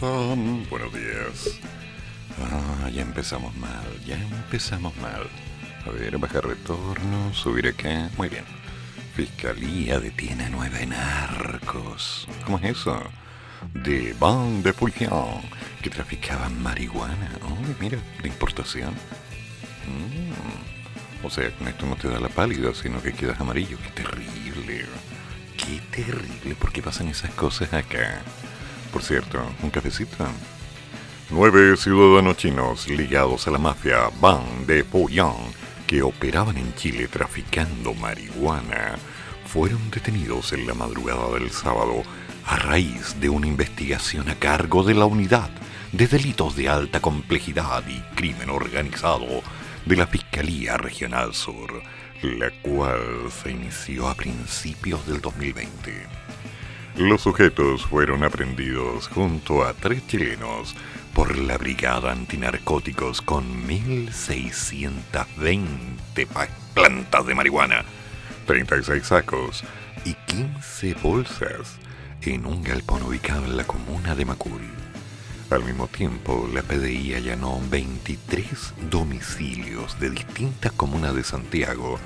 Buenos días. Ah, ya empezamos mal, ya empezamos mal. A ver, bajar retorno, subir acá. Muy bien. Fiscalía detiene a nueve narcos. ¿Cómo es eso? De Van de que traficaban marihuana. Oh, mira, de importación. Mm. O sea, con esto no te da la pálida, sino que quedas amarillo. Qué terrible. Qué terrible. ¿Por qué pasan esas cosas acá? Por cierto, un cafecito. Nueve ciudadanos chinos ligados a la mafia Ban de Poyang, que operaban en Chile traficando marihuana, fueron detenidos en la madrugada del sábado a raíz de una investigación a cargo de la Unidad de Delitos de Alta Complejidad y Crimen Organizado de la Fiscalía Regional Sur, la cual se inició a principios del 2020. Los sujetos fueron aprendidos junto a tres chilenos por la Brigada Antinarcóticos con 1.620 plantas de marihuana, 36 sacos y 15 bolsas en un galpón ubicado en la comuna de Macul. Al mismo tiempo, la PDI allanó 23 domicilios de distintas comunas de Santiago,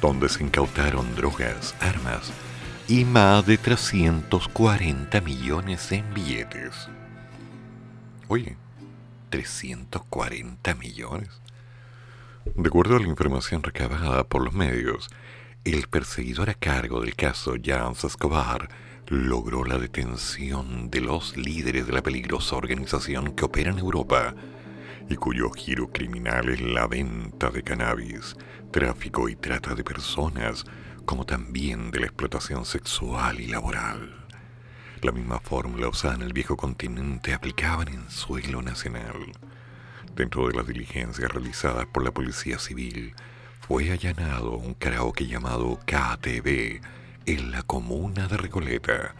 donde se incautaron drogas, armas y más de 340 millones en billetes. Oye, 340 millones. De acuerdo a la información recabada por los medios, el perseguidor a cargo del caso Jans Escobar logró la detención de los líderes de la peligrosa organización que opera en Europa y cuyo giro criminal es la venta de cannabis, tráfico y trata de personas, como también de la explotación sexual y laboral. La misma fórmula usada en el viejo continente aplicaban en suelo nacional. Dentro de las diligencias realizadas por la Policía Civil, fue allanado un karaoke llamado KTB en la comuna de Recoleta,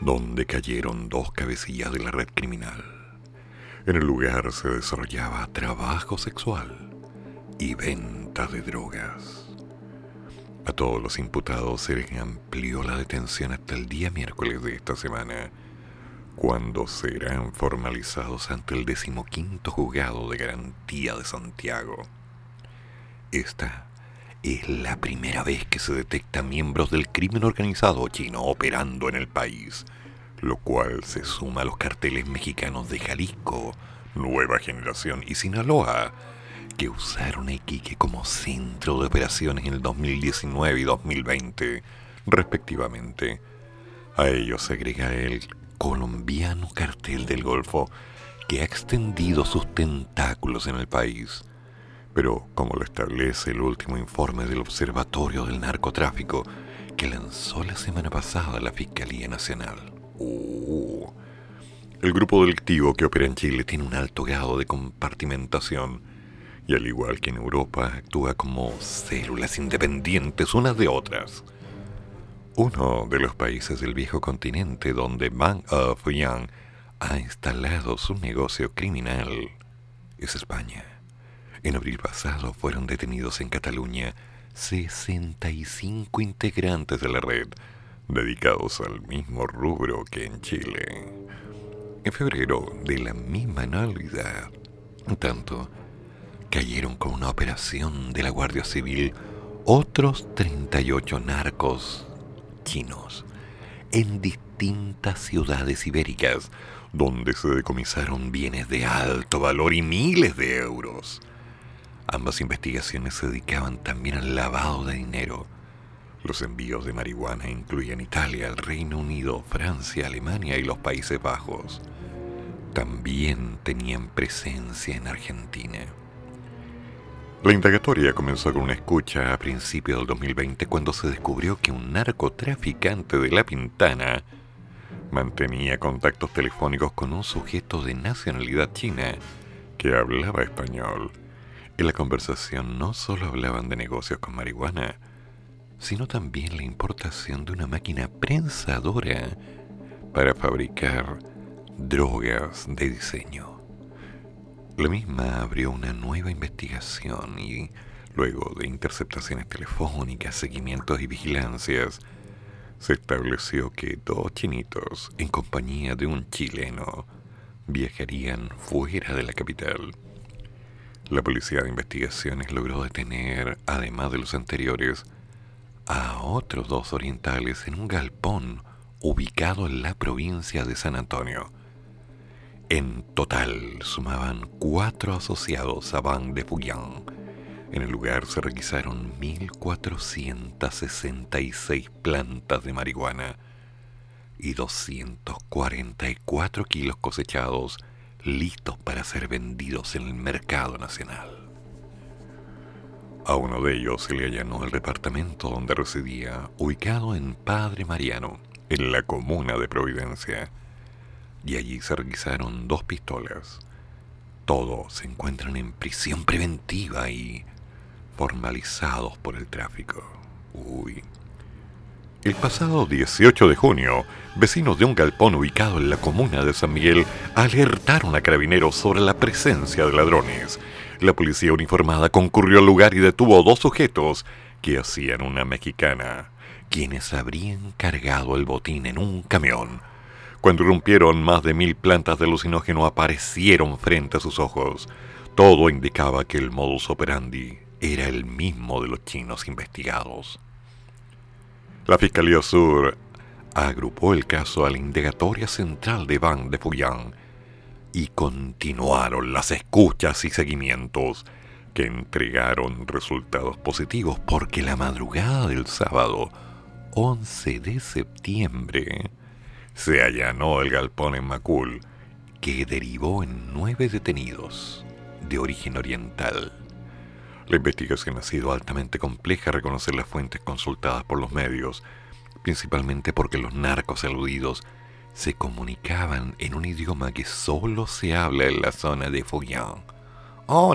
donde cayeron dos cabecillas de la red criminal. En el lugar se desarrollaba trabajo sexual y venta de drogas. A todos los imputados se les amplió la detención hasta el día miércoles de esta semana, cuando serán formalizados ante el decimoquinto juzgado de garantía de Santiago. Esta es la primera vez que se detecta miembros del crimen organizado chino operando en el país, lo cual se suma a los carteles mexicanos de Jalisco, Nueva Generación y Sinaloa, que usaron Iquique como centro de operaciones en el 2019 y 2020, respectivamente. A ellos se agrega el colombiano cartel del Golfo, que ha extendido sus tentáculos en el país. Pero, como lo establece el último informe del Observatorio del Narcotráfico, que lanzó la semana pasada la Fiscalía Nacional. Uh, el grupo delictivo que opera en Chile tiene un alto grado de compartimentación y al igual que en Europa actúa como células independientes unas de otras. Uno de los países del viejo continente donde Bank of Young ha instalado su negocio criminal es España. En abril pasado fueron detenidos en Cataluña 65 integrantes de la red dedicados al mismo rubro que en Chile. En febrero de la misma anualidad, tanto cayeron con una operación de la Guardia Civil otros 38 narcos chinos en distintas ciudades ibéricas donde se decomisaron bienes de alto valor y miles de euros. Ambas investigaciones se dedicaban también al lavado de dinero. Los envíos de marihuana incluían Italia, el Reino Unido, Francia, Alemania y los Países Bajos. También tenían presencia en Argentina. La indagatoria comenzó con una escucha a principios del 2020 cuando se descubrió que un narcotraficante de La Pintana mantenía contactos telefónicos con un sujeto de nacionalidad china que hablaba español. En la conversación no solo hablaban de negocios con marihuana, sino también la importación de una máquina prensadora para fabricar drogas de diseño. La misma abrió una nueva investigación y, luego de interceptaciones telefónicas, seguimientos y vigilancias, se estableció que dos chinitos, en compañía de un chileno, viajarían fuera de la capital. La policía de investigaciones logró detener, además de los anteriores, a otros dos orientales en un galpón ubicado en la provincia de San Antonio. En total sumaban cuatro asociados a Van de Fuyan. En el lugar se requisaron 1.466 plantas de marihuana y 244 kilos cosechados listos para ser vendidos en el mercado nacional. A uno de ellos se le allanó el departamento donde residía, ubicado en Padre Mariano, en la comuna de Providencia, y allí se requisaron dos pistolas. Todos se encuentran en prisión preventiva y formalizados por el tráfico. Uy. El pasado 18 de junio, vecinos de un galpón ubicado en la comuna de San Miguel alertaron a carabineros sobre la presencia de ladrones. La policía uniformada concurrió al lugar y detuvo dos sujetos que hacían una mexicana, quienes habrían cargado el botín en un camión. Cuando irrumpieron, más de mil plantas de alucinógeno aparecieron frente a sus ojos. Todo indicaba que el modus operandi era el mismo de los chinos investigados. La Fiscalía Sur agrupó el caso a la Indagatoria Central de Ban de Fuyang y continuaron las escuchas y seguimientos que entregaron resultados positivos porque la madrugada del sábado 11 de septiembre se allanó el galpón en Macul que derivó en nueve detenidos de origen oriental. La investigación ha sido altamente compleja reconocer las fuentes consultadas por los medios, principalmente porque los narcos aludidos se comunicaban en un idioma que solo se habla en la zona de Fujian. Oh,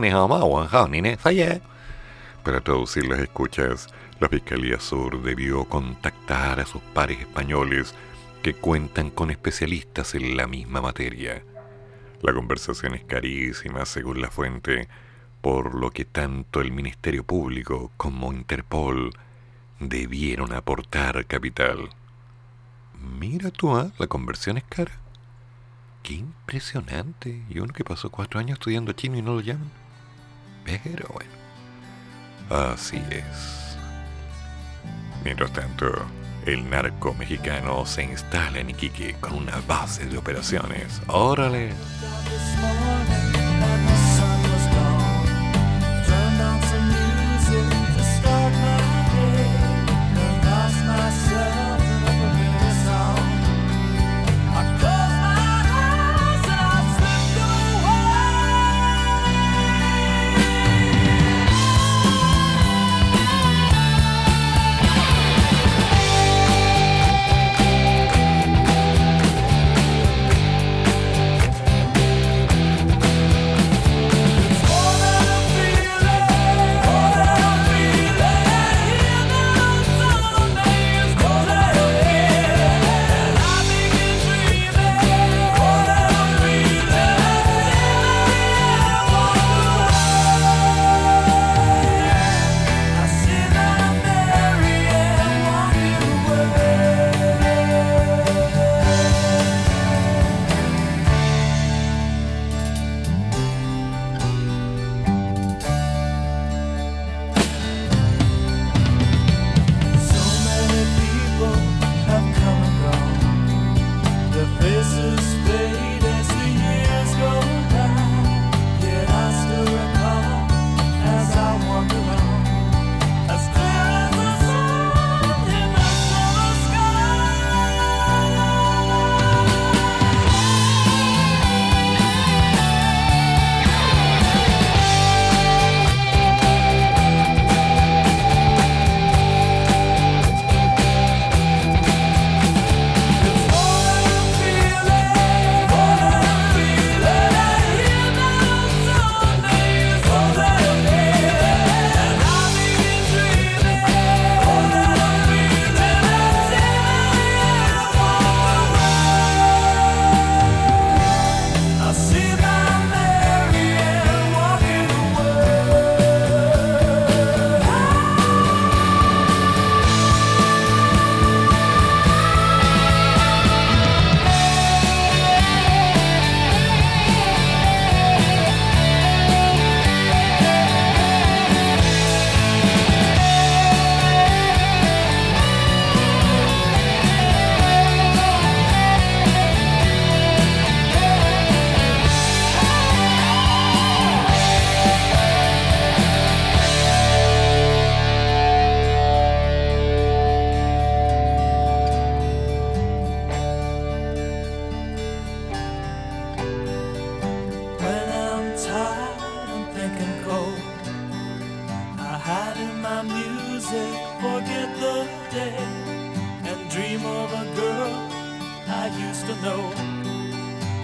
Para traducir las escuchas, la Fiscalía Sur debió contactar a sus pares españoles que cuentan con especialistas en la misma materia. La conversación es carísima, según la fuente, por lo que tanto el Ministerio Público como Interpol debieron aportar capital. Mira tú, ¿ah? la conversión es cara. Qué impresionante. Y uno que pasó cuatro años estudiando chino y no lo llaman. Pero bueno. Así es. Mientras tanto, el narco mexicano se instala en Iquique con una base de operaciones. ¡Órale!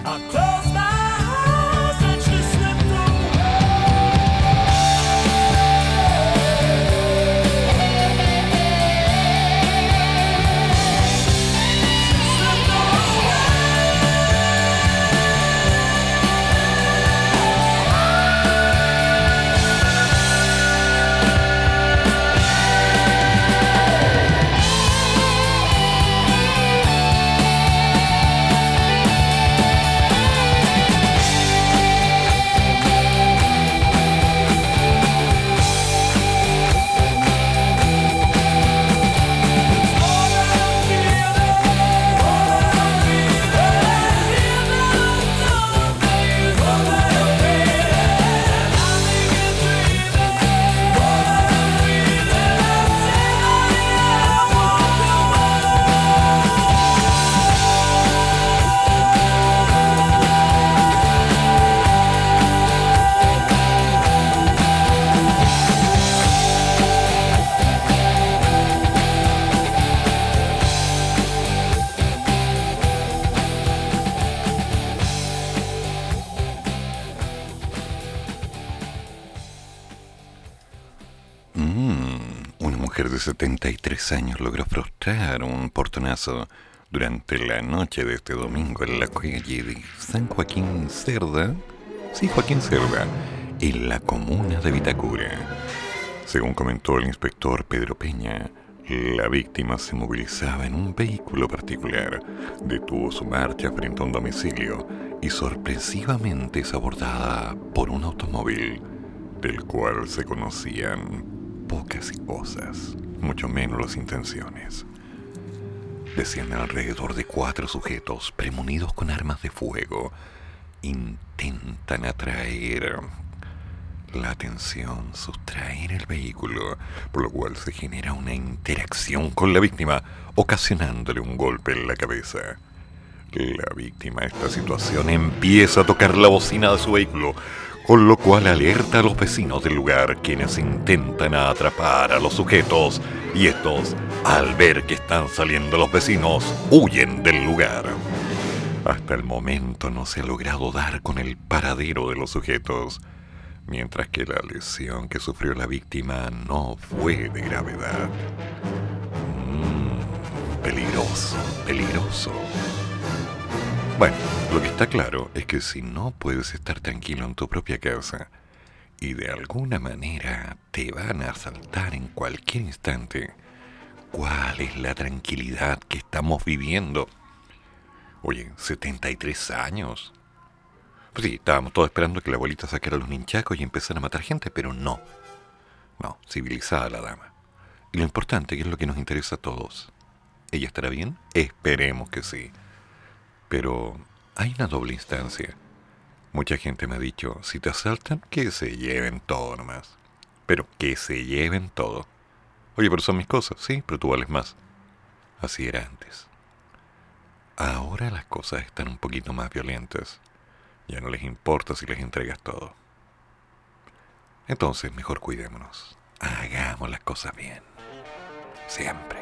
October. 73 años logró frustrar un portonazo durante la noche de este domingo en la calle de San Joaquín Cerda, sí, Joaquín Cerda, en la comuna de Vitacura. Según comentó el inspector Pedro Peña, la víctima se movilizaba en un vehículo particular, detuvo su marcha frente a un domicilio y sorpresivamente es abordada por un automóvil del cual se conocían pocas cosas mucho menos las intenciones. Descienden alrededor de cuatro sujetos premunidos con armas de fuego. Intentan atraer la atención, sustraer el vehículo, por lo cual se genera una interacción con la víctima, ocasionándole un golpe en la cabeza. La víctima de esta situación empieza a tocar la bocina de su vehículo, con lo cual alerta a los vecinos del lugar quienes intentan atrapar a los sujetos y estos, al ver que están saliendo los vecinos, huyen del lugar. Hasta el momento no se ha logrado dar con el paradero de los sujetos, mientras que la lesión que sufrió la víctima no fue de gravedad. Mmm, peligroso, peligroso. Bueno, lo que está claro es que si no puedes estar tranquilo en tu propia casa y de alguna manera te van a asaltar en cualquier instante, ¿cuál es la tranquilidad que estamos viviendo? Oye, 73 años. Pues sí, estábamos todos esperando que la abuelita sacara los ninchacos y empezara a matar gente, pero no. No, civilizada la dama. Y lo importante, que es lo que nos interesa a todos. ¿Ella estará bien? Esperemos que sí. Pero hay una doble instancia. Mucha gente me ha dicho, si te asaltan, que se lleven todo nomás. Pero que se lleven todo. Oye, pero son mis cosas, sí, pero tú vales más. Así era antes. Ahora las cosas están un poquito más violentas. Ya no les importa si les entregas todo. Entonces, mejor cuidémonos. Hagamos las cosas bien. Siempre.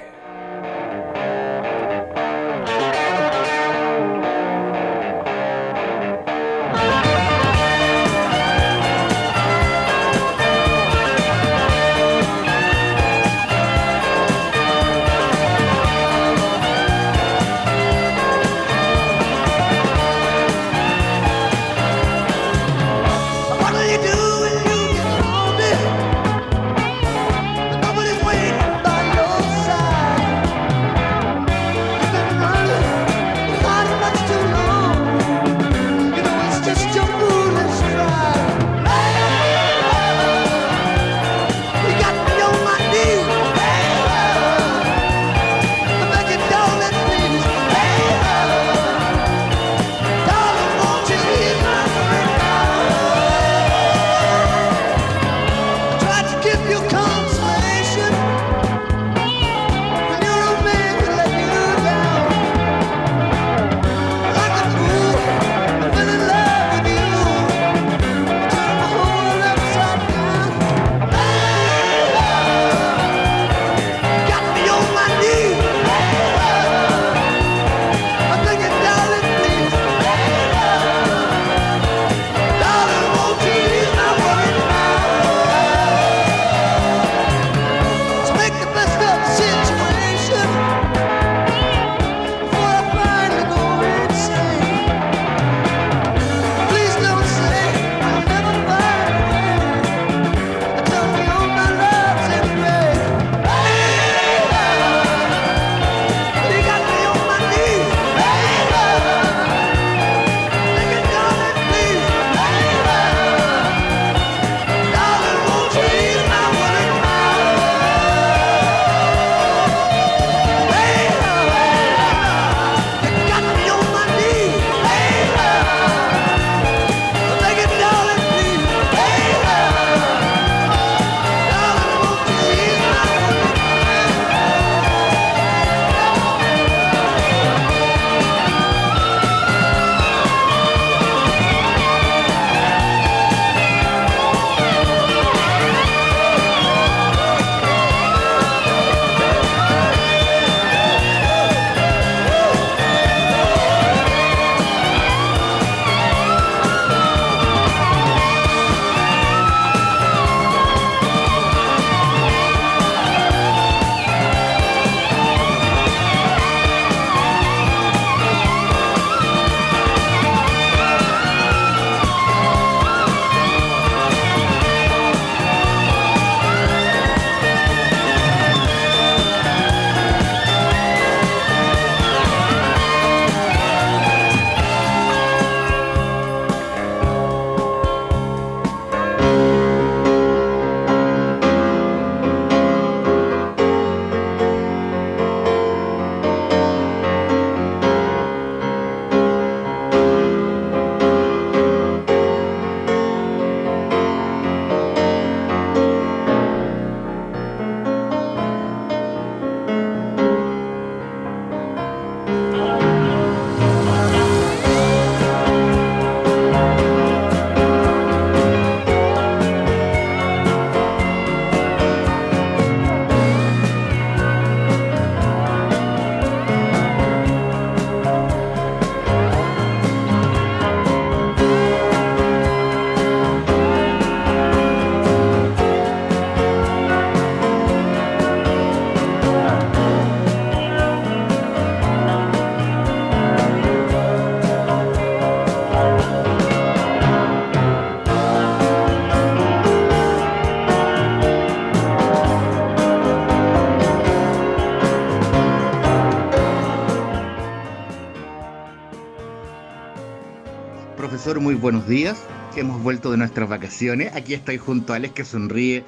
Muy buenos días. Hemos vuelto de nuestras vacaciones. Aquí estoy junto a Alex que sonríe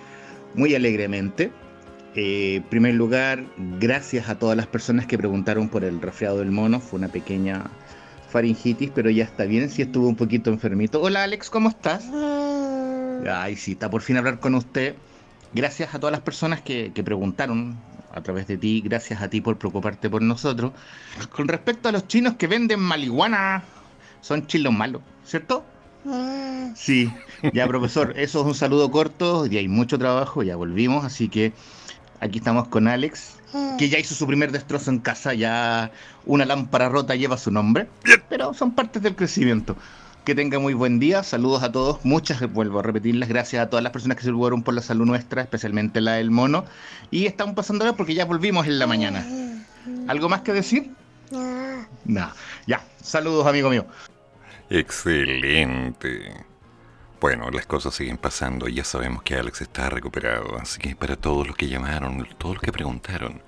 muy alegremente. Eh, en primer lugar, gracias a todas las personas que preguntaron por el resfriado del mono. Fue una pequeña faringitis, pero ya está bien. Sí estuvo un poquito enfermito. Hola Alex, ¿cómo estás? Ay, sí, está por fin hablar con usted. Gracias a todas las personas que, que preguntaron a través de ti. Gracias a ti por preocuparte por nosotros. Con respecto a los chinos que venden marihuana, son chilos malos, ¿cierto? Sí, ya profesor, eso es un saludo corto, y hay mucho trabajo, ya volvimos, así que aquí estamos con Alex, que ya hizo su primer destrozo en casa, ya una lámpara rota lleva su nombre, pero son partes del crecimiento. Que tenga muy buen día, saludos a todos, muchas, vuelvo a repetirles, gracias a todas las personas que se preocuparon por la salud nuestra, especialmente la del mono, y estamos pasando porque ya volvimos en la mañana. ¿Algo más que decir? No. Ya, saludos amigo mío. Excelente. Bueno, las cosas siguen pasando y ya sabemos que Alex está recuperado, así que para todos los que llamaron, todos los que preguntaron,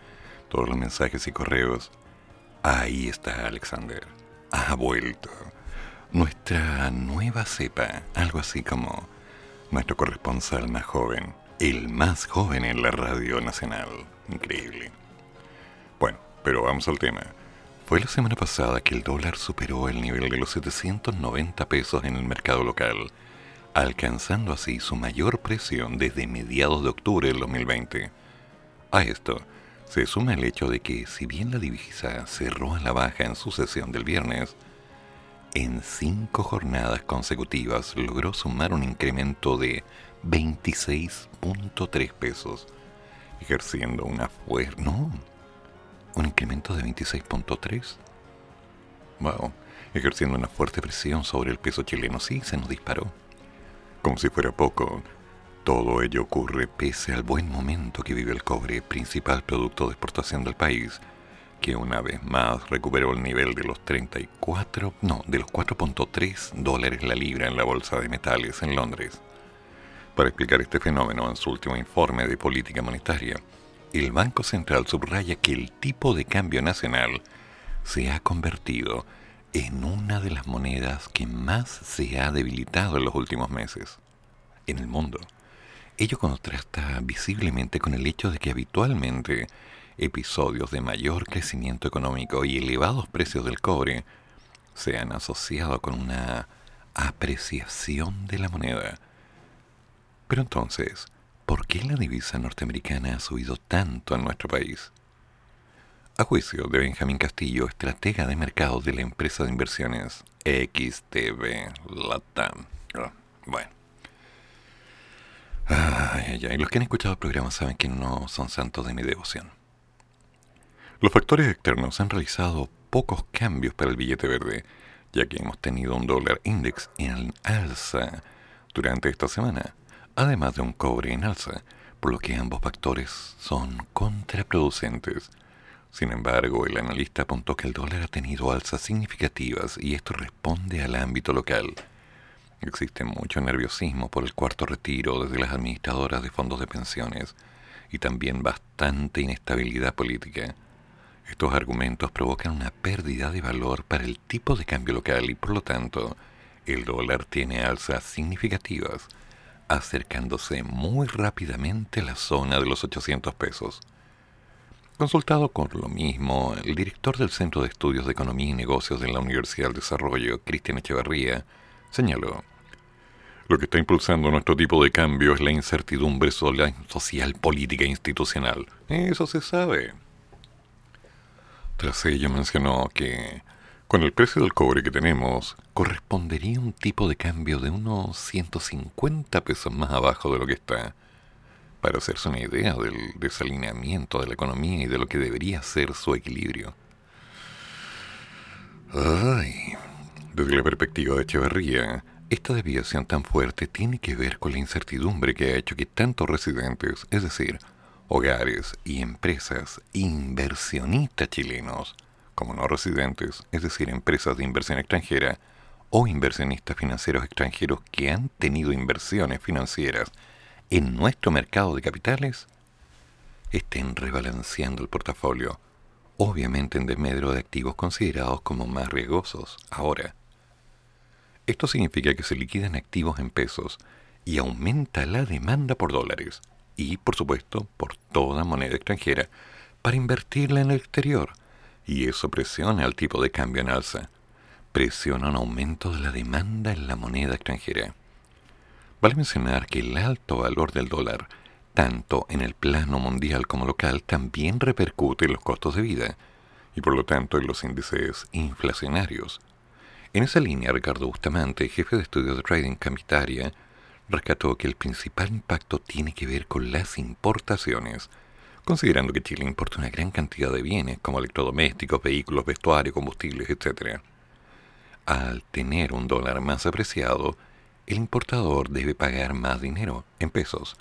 todos los mensajes y correos, ahí está Alexander. Ha vuelto. Nuestra nueva cepa, algo así como nuestro corresponsal más joven, el más joven en la radio nacional. Increíble. Bueno, pero vamos al tema. Fue la semana pasada que el dólar superó el nivel de los 790 pesos en el mercado local, alcanzando así su mayor presión desde mediados de octubre del 2020. A esto se suma el hecho de que, si bien la divisa cerró a la baja en su sesión del viernes, en cinco jornadas consecutivas logró sumar un incremento de 26.3 pesos, ejerciendo una fuerza... un incremento de 26.3. Wow, ejerciendo una fuerte presión sobre el peso chileno, sí, se nos disparó. Como si fuera poco, todo ello ocurre pese al buen momento que vive el cobre, principal producto de exportación del país, que una vez más recuperó el nivel de los 34, no, de los 4.3 dólares la libra en la bolsa de metales en Londres. Para explicar este fenómeno en su último informe de política monetaria, el Banco Central subraya que el tipo de cambio nacional se ha convertido en una de las monedas que más se ha debilitado en los últimos meses en el mundo. Ello contrasta visiblemente con el hecho de que habitualmente episodios de mayor crecimiento económico y elevados precios del cobre se han asociado con una apreciación de la moneda. Pero entonces, ¿Por qué la divisa norteamericana ha subido tanto en nuestro país? A juicio de Benjamín Castillo, estratega de mercado de la empresa de inversiones XTB Latam. Ah, bueno. Ay, ay, Los que han escuchado el programa saben que no son santos de mi devoción. Los factores externos han realizado pocos cambios para el billete verde, ya que hemos tenido un dólar index en alza durante esta semana además de un cobre en alza, por lo que ambos factores son contraproducentes. Sin embargo, el analista apuntó que el dólar ha tenido alzas significativas y esto responde al ámbito local. Existe mucho nerviosismo por el cuarto retiro desde las administradoras de fondos de pensiones y también bastante inestabilidad política. Estos argumentos provocan una pérdida de valor para el tipo de cambio local y por lo tanto el dólar tiene alzas significativas acercándose muy rápidamente a la zona de los 800 pesos. Consultado con lo mismo, el director del Centro de Estudios de Economía y Negocios de la Universidad del Desarrollo, Cristian Echeverría, señaló, lo que está impulsando nuestro tipo de cambio es la incertidumbre social, política e institucional. Eso se sabe. Tras ello mencionó que con el precio del cobre que tenemos, correspondería un tipo de cambio de unos 150 pesos más abajo de lo que está, para hacerse una idea del desalineamiento de la economía y de lo que debería ser su equilibrio. Ay, desde la perspectiva de Echeverría, esta desviación tan fuerte tiene que ver con la incertidumbre que ha hecho que tantos residentes, es decir, hogares y empresas inversionistas chilenos, como no residentes, es decir, empresas de inversión extranjera o inversionistas financieros extranjeros que han tenido inversiones financieras en nuestro mercado de capitales, estén rebalanceando el portafolio, obviamente en desmedro de activos considerados como más riesgosos ahora. Esto significa que se liquidan activos en pesos y aumenta la demanda por dólares y, por supuesto, por toda moneda extranjera para invertirla en el exterior. Y eso presiona al tipo de cambio en alza. Presiona un aumento de la demanda en la moneda extranjera. Vale mencionar que el alto valor del dólar, tanto en el plano mundial como local, también repercute en los costos de vida y por lo tanto en los índices inflacionarios. En esa línea, Ricardo Bustamante, jefe de estudios de trading Camitaria, rescató que el principal impacto tiene que ver con las importaciones, considerando que Chile importa una gran cantidad de bienes como electrodomésticos, vehículos, vestuario, combustibles, etc. Al tener un dólar más apreciado, el importador debe pagar más dinero en pesos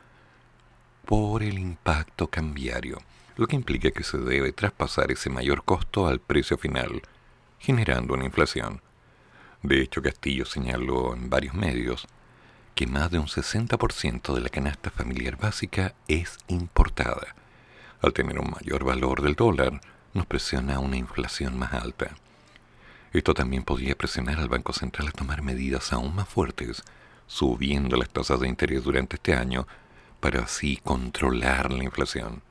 por el impacto cambiario, lo que implica que se debe traspasar ese mayor costo al precio final, generando una inflación. De hecho, Castillo señaló en varios medios que más de un 60% de la canasta familiar básica es importada. Al tener un mayor valor del dólar, nos presiona una inflación más alta. Esto también podría presionar al Banco Central a tomar medidas aún más fuertes, subiendo las tasas de interés durante este año para así controlar la inflación.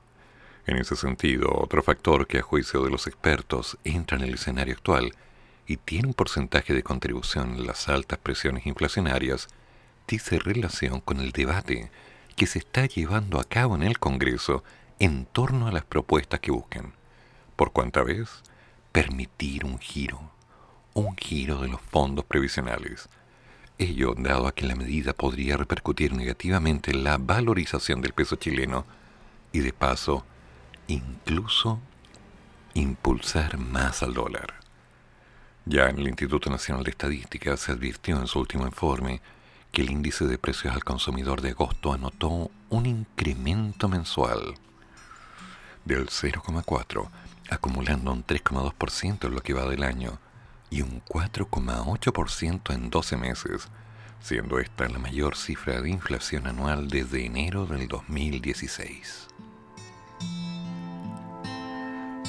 En ese sentido, otro factor que a juicio de los expertos entra en el escenario actual y tiene un porcentaje de contribución en las altas presiones inflacionarias dice relación con el debate que se está llevando a cabo en el Congreso en torno a las propuestas que buscan, por cuanta vez, permitir un giro, un giro de los fondos previsionales. Ello dado a que la medida podría repercutir negativamente en la valorización del peso chileno y de paso, incluso impulsar más al dólar. Ya en el Instituto Nacional de Estadística se advirtió en su último informe que el índice de precios al consumidor de agosto anotó un incremento mensual del 0,4, acumulando un 3,2% en lo que va del año y un 4,8% en 12 meses, siendo esta la mayor cifra de inflación anual desde enero del 2016.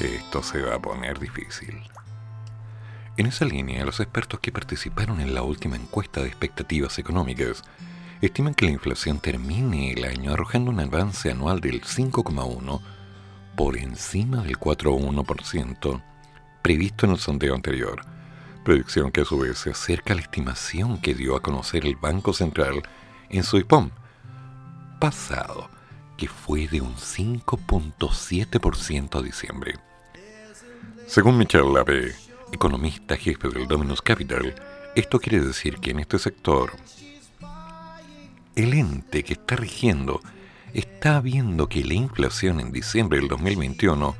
Esto se va a poner difícil. En esa línea, los expertos que participaron en la última encuesta de expectativas económicas estiman que la inflación termine el año arrojando un avance anual del 5,1 por encima del 4,1% previsto en el sondeo anterior, predicción que a su vez se acerca a la estimación que dio a conocer el Banco Central en su IPOM pasado, que fue de un 5.7% a diciembre. Según Michel Labe, economista jefe del Dominus Capital, esto quiere decir que en este sector el ente que está rigiendo está viendo que la inflación en diciembre del 2021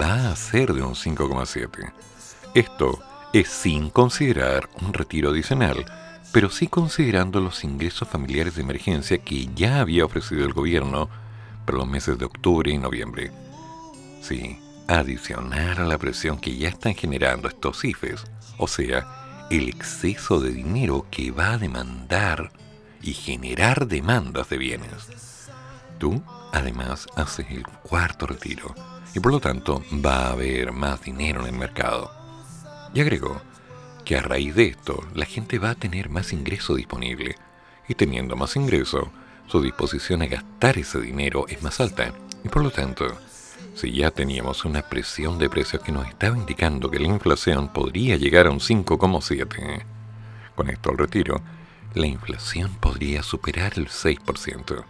va a ser de un 5,7. Esto es sin considerar un retiro adicional, pero sí considerando los ingresos familiares de emergencia que ya había ofrecido el gobierno para los meses de octubre y noviembre. Sí, adicionar a la presión que ya están generando estos IFES, o sea, el exceso de dinero que va a demandar y generar demandas de bienes. Tú, además, haces el cuarto retiro y por lo tanto va a haber más dinero en el mercado. Y agregó que a raíz de esto la gente va a tener más ingreso disponible y teniendo más ingreso, su disposición a gastar ese dinero es más alta y por lo tanto si ya teníamos una presión de precios que nos estaba indicando que la inflación podría llegar a un 5,7, con esto al retiro, la inflación podría superar el 6%.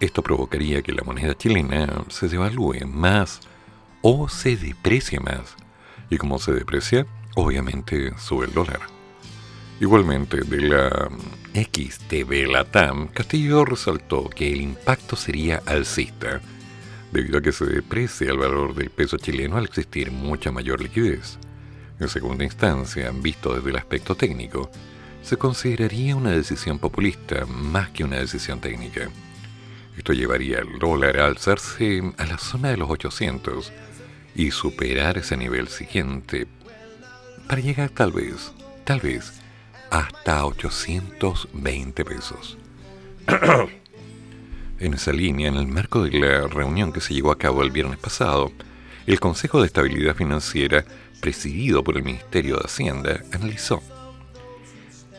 Esto provocaría que la moneda chilena se devalúe más o se deprecie más. Y como se deprecia, obviamente sube el dólar. Igualmente, de la XTB Latam, Castillo resaltó que el impacto sería alcista debido a que se deprecia el valor del peso chileno al existir mucha mayor liquidez. En segunda instancia, visto desde el aspecto técnico, se consideraría una decisión populista más que una decisión técnica. Esto llevaría al dólar a alzarse a la zona de los 800 y superar ese nivel siguiente para llegar tal vez, tal vez, hasta 820 pesos. En esa línea, en el marco de la reunión que se llevó a cabo el viernes pasado, el Consejo de Estabilidad Financiera, presidido por el Ministerio de Hacienda, analizó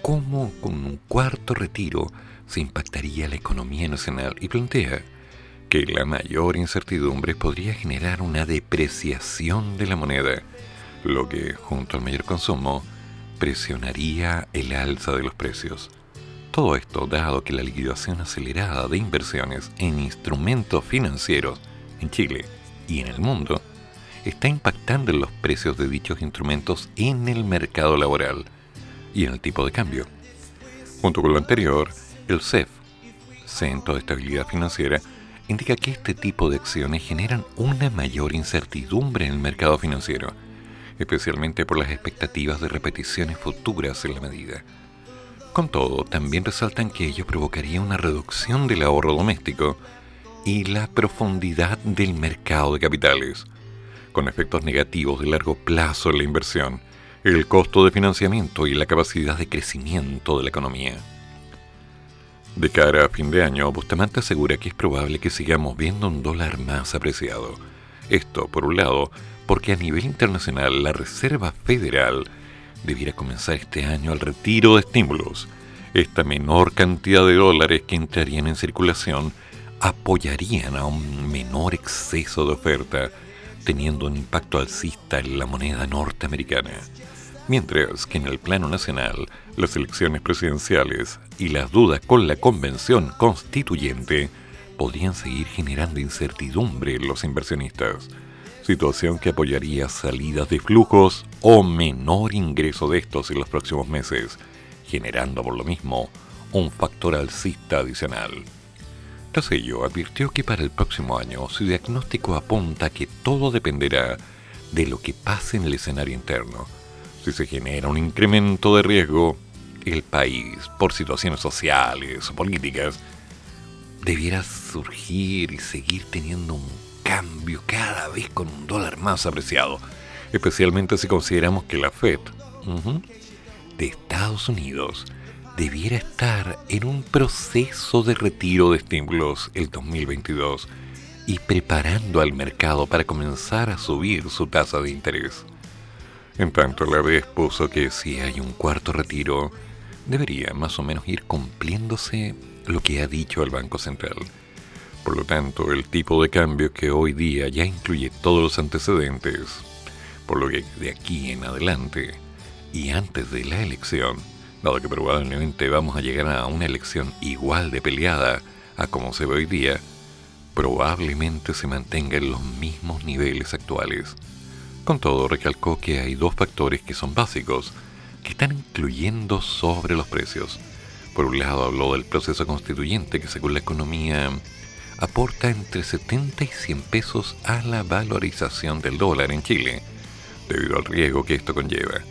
cómo con un cuarto retiro se impactaría la economía nacional y plantea que la mayor incertidumbre podría generar una depreciación de la moneda, lo que, junto al mayor consumo, presionaría el alza de los precios. Todo esto dado que la liquidación acelerada de inversiones en instrumentos financieros en Chile y en el mundo está impactando en los precios de dichos instrumentos en el mercado laboral y en el tipo de cambio. Junto con lo anterior, el CEF, Centro de Estabilidad Financiera, indica que este tipo de acciones generan una mayor incertidumbre en el mercado financiero, especialmente por las expectativas de repeticiones futuras en la medida. Con todo, también resaltan que ello provocaría una reducción del ahorro doméstico y la profundidad del mercado de capitales, con efectos negativos de largo plazo en la inversión, el costo de financiamiento y la capacidad de crecimiento de la economía. De cara a fin de año, Bustamante asegura que es probable que sigamos viendo un dólar más apreciado. Esto, por un lado, porque a nivel internacional la Reserva Federal debiera comenzar este año el retiro de estímulos. Esta menor cantidad de dólares que entrarían en circulación apoyarían a un menor exceso de oferta, teniendo un impacto alcista en la moneda norteamericana. Mientras que en el plano nacional, las elecciones presidenciales y las dudas con la convención constituyente podrían seguir generando incertidumbre en los inversionistas situación que apoyaría salidas de flujos o menor ingreso de estos en los próximos meses, generando por lo mismo un factor alcista adicional. Tras ello, advirtió que para el próximo año su diagnóstico apunta que todo dependerá de lo que pase en el escenario interno. Si se genera un incremento de riesgo, el país, por situaciones sociales o políticas, debiera surgir y seguir teniendo un cambio cada vez con un dólar más apreciado, especialmente si consideramos que la Fed de Estados Unidos debiera estar en un proceso de retiro de estímulos el 2022 y preparando al mercado para comenzar a subir su tasa de interés. En tanto, la vez puso que si hay un cuarto retiro, debería más o menos ir cumpliéndose lo que ha dicho el Banco Central por lo tanto, el tipo de cambio que hoy día ya incluye todos los antecedentes, por lo que de aquí en adelante y antes de la elección, dado que probablemente vamos a llegar a una elección igual de peleada a como se ve hoy día, probablemente se mantenga en los mismos niveles actuales. Con todo, recalcó que hay dos factores que son básicos, que están incluyendo sobre los precios. Por un lado habló del proceso constituyente que según la economía aporta entre 70 y 100 pesos a la valorización del dólar en Chile, debido al riesgo que esto conlleva.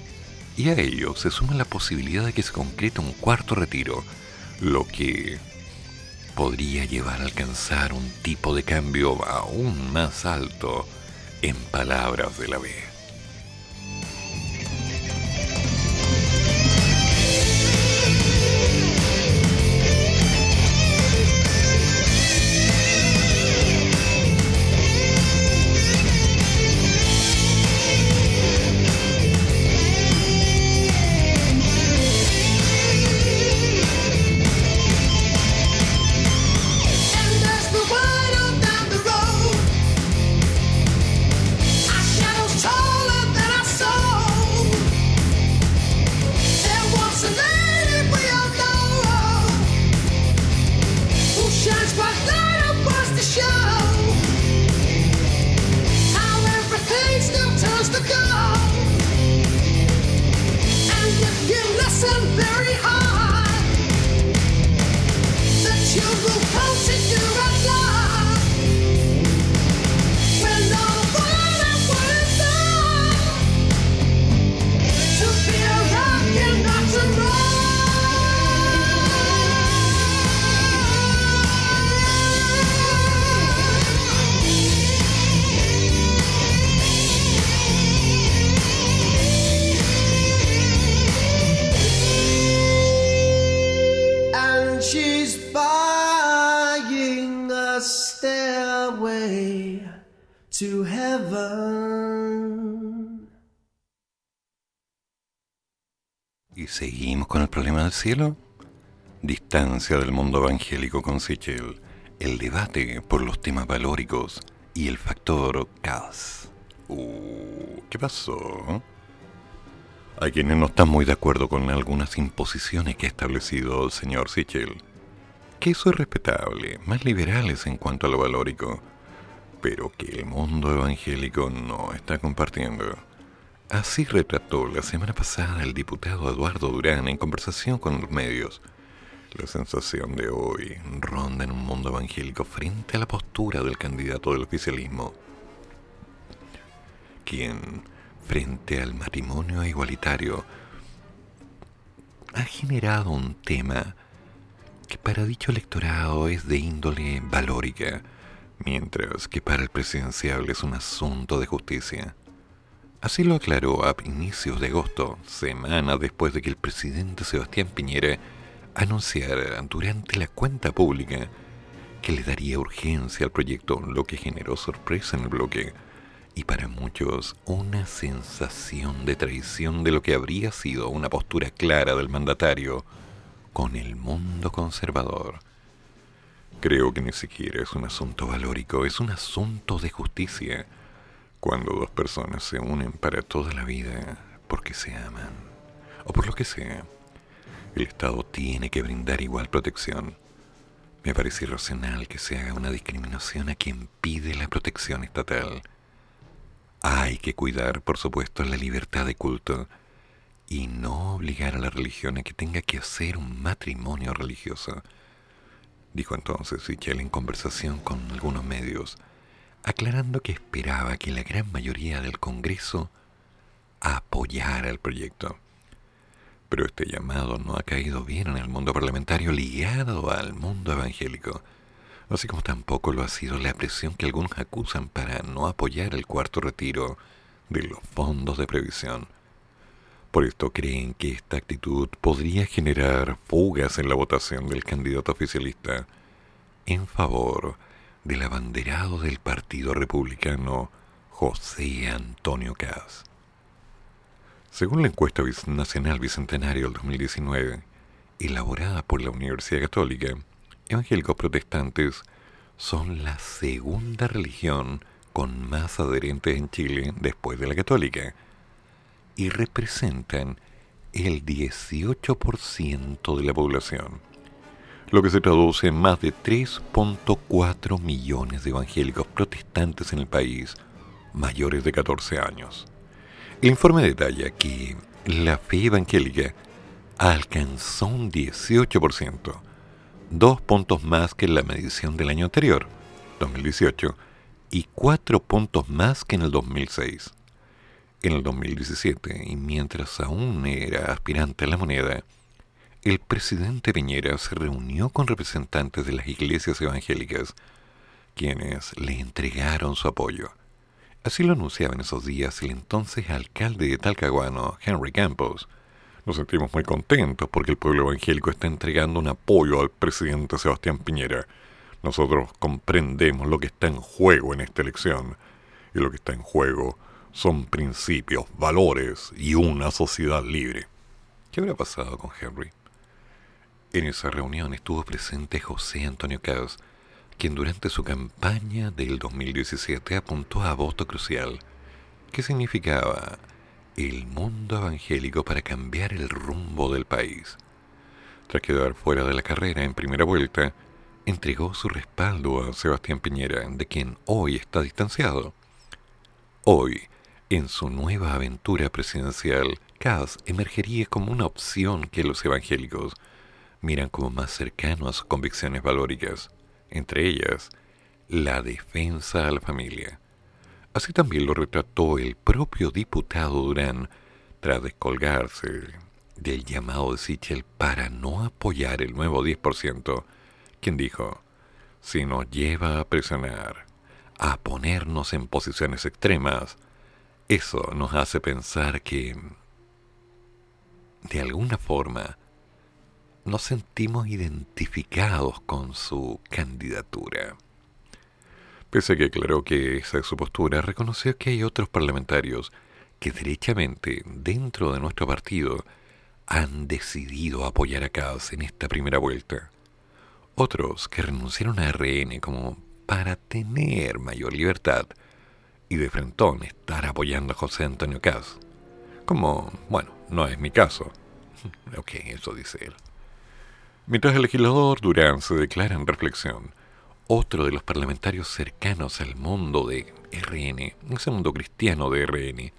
Y a ello se suma la posibilidad de que se concrete un cuarto retiro, lo que podría llevar a alcanzar un tipo de cambio aún más alto, en palabras de la B. Y seguimos con el problema del cielo. Distancia del mundo evangélico con Sichel, el debate por los temas valóricos y el factor caos. Uh, ¿Qué pasó? Hay quienes no están muy de acuerdo con algunas imposiciones que ha establecido el señor Sichel. Que eso es respetable, más liberales en cuanto a lo valórico, pero que el mundo evangélico no está compartiendo. Así retrató la semana pasada el diputado Eduardo Durán en conversación con los medios. La sensación de hoy ronda en un mundo evangélico frente a la postura del candidato del oficialismo, quien, frente al matrimonio igualitario, ha generado un tema que para dicho electorado es de índole valórica, mientras que para el presidencial es un asunto de justicia. Así lo aclaró a inicios de agosto, semana después de que el presidente Sebastián Piñera anunciara durante la cuenta pública que le daría urgencia al proyecto, lo que generó sorpresa en el bloque y para muchos una sensación de traición de lo que habría sido una postura clara del mandatario con el mundo conservador. Creo que ni siquiera es un asunto valórico, es un asunto de justicia cuando dos personas se unen para toda la vida porque se aman, o por lo que sea, el Estado tiene que brindar igual protección. Me parece irracional que se haga una discriminación a quien pide la protección estatal. Hay que cuidar, por supuesto, la libertad de culto y no obligar a la religión a que tenga que hacer un matrimonio religioso. Dijo entonces Sichel en conversación con algunos medios aclarando que esperaba que la gran mayoría del Congreso apoyara el proyecto. Pero este llamado no ha caído bien en el mundo parlamentario ligado al mundo evangélico, así como tampoco lo ha sido la presión que algunos acusan para no apoyar el cuarto retiro de los fondos de previsión. Por esto creen que esta actitud podría generar fugas en la votación del candidato oficialista en favor del abanderado del Partido Republicano José Antonio Caz. Según la encuesta nacional Bicentenario del 2019, elaborada por la Universidad Católica, evangélicos protestantes son la segunda religión con más adherentes en Chile después de la católica y representan el 18% de la población lo que se traduce en más de 3.4 millones de evangélicos protestantes en el país mayores de 14 años. El informe detalla que la fe evangélica alcanzó un 18%, dos puntos más que en la medición del año anterior, 2018, y cuatro puntos más que en el 2006. En el 2017, y mientras aún era aspirante a la moneda, el presidente Piñera se reunió con representantes de las iglesias evangélicas, quienes le entregaron su apoyo. Así lo anunciaba en esos días el entonces alcalde de Talcahuano, Henry Campos. Nos sentimos muy contentos porque el pueblo evangélico está entregando un apoyo al presidente Sebastián Piñera. Nosotros comprendemos lo que está en juego en esta elección. Y lo que está en juego son principios, valores y una sociedad libre. ¿Qué habrá pasado con Henry? En esa reunión estuvo presente José Antonio Caos, quien durante su campaña del 2017 apuntó a voto crucial, que significaba el mundo evangélico para cambiar el rumbo del país. Tras quedar fuera de la carrera en primera vuelta, entregó su respaldo a Sebastián Piñera, de quien hoy está distanciado. Hoy, en su nueva aventura presidencial, Cas emergería como una opción que los evangélicos miran como más cercano a sus convicciones valóricas, entre ellas la defensa a la familia. Así también lo retrató el propio diputado Durán tras descolgarse del llamado de Sichel para no apoyar el nuevo 10%, quien dijo, si nos lleva a presionar, a ponernos en posiciones extremas, eso nos hace pensar que, de alguna forma, nos sentimos identificados con su candidatura. Pese a que aclaró que esa es su postura, reconoció que hay otros parlamentarios que derechamente dentro de nuestro partido han decidido apoyar a Kass en esta primera vuelta. Otros que renunciaron a RN como para tener mayor libertad y de frentón estar apoyando a José Antonio Kass. Como, bueno, no es mi caso. ok, eso dice él. Mientras el legislador Durán se declara en reflexión, otro de los parlamentarios cercanos al mundo de RN, ese mundo cristiano de RN,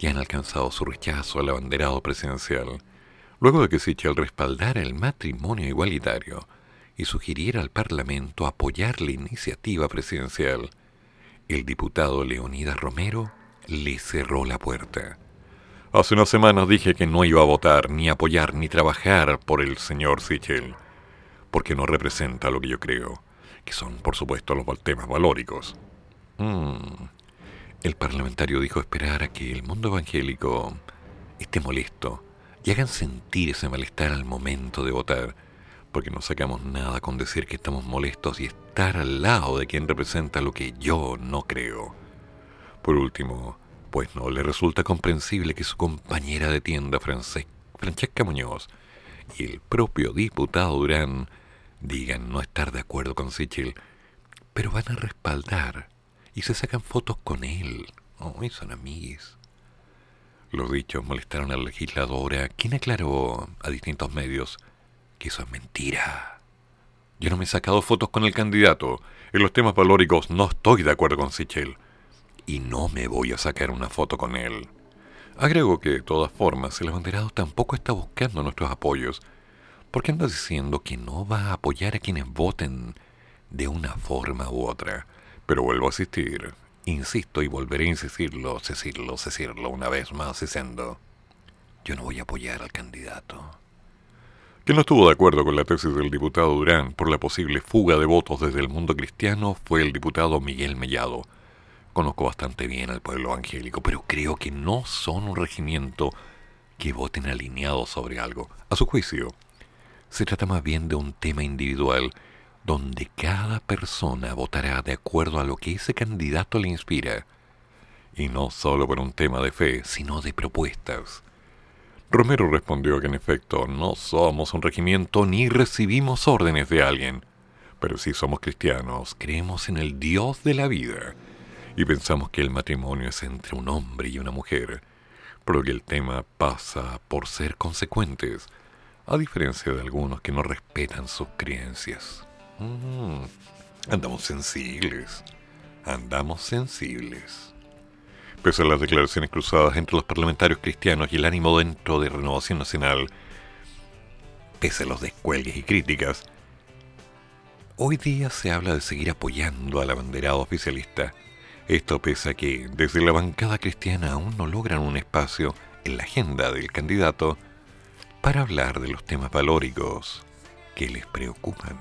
ya han alcanzado su rechazo al abanderado presidencial, luego de que Sichel respaldara el matrimonio igualitario y sugiriera al Parlamento apoyar la iniciativa presidencial, el diputado Leonidas Romero le cerró la puerta. Hace unas semanas dije que no iba a votar, ni apoyar, ni trabajar por el señor Sichel, porque no representa lo que yo creo que son por supuesto los temas valóricos. Mm. El parlamentario dijo esperar a que el mundo evangélico esté molesto y hagan sentir ese malestar al momento de votar, porque no sacamos nada con decir que estamos molestos y estar al lado de quien representa lo que yo no creo. Por último, pues no le resulta comprensible que su compañera de tienda, Francesca Muñoz, y el propio diputado Durán digan no estar de acuerdo con Sichel, pero van a respaldar y se sacan fotos con él. Oh, son amiguis. Los dichos molestaron a la legisladora, quien aclaró a distintos medios que eso es mentira. Yo no me he sacado fotos con el candidato. En los temas valóricos no estoy de acuerdo con Sichel. Y no me voy a sacar una foto con él. Agrego que, de todas formas, el abanderado tampoco está buscando nuestros apoyos ¿Por qué andas diciendo que no va a apoyar a quienes voten de una forma u otra? Pero vuelvo a insistir, insisto y volveré a insistirlo, decirlo, decirlo una vez más diciendo, yo no voy a apoyar al candidato. Quien no estuvo de acuerdo con la tesis del diputado Durán por la posible fuga de votos desde el mundo cristiano fue el diputado Miguel Mellado. Conozco bastante bien al pueblo angélico, pero creo que no son un regimiento que voten alineados sobre algo. A su juicio, se trata más bien de un tema individual donde cada persona votará de acuerdo a lo que ese candidato le inspira, y no solo por un tema de fe, sino de propuestas. Romero respondió que en efecto no somos un regimiento ni recibimos órdenes de alguien, pero si somos cristianos, creemos en el Dios de la vida y pensamos que el matrimonio es entre un hombre y una mujer, pero que el tema pasa por ser consecuentes a diferencia de algunos que no respetan sus creencias. Mm, andamos sensibles, andamos sensibles. Pese a las declaraciones cruzadas entre los parlamentarios cristianos y el ánimo dentro de Renovación Nacional, pese a los descuelgues y críticas, hoy día se habla de seguir apoyando al abanderado oficialista. Esto pese a que desde la bancada cristiana aún no logran un espacio en la agenda del candidato para hablar de los temas valóricos que les preocupan.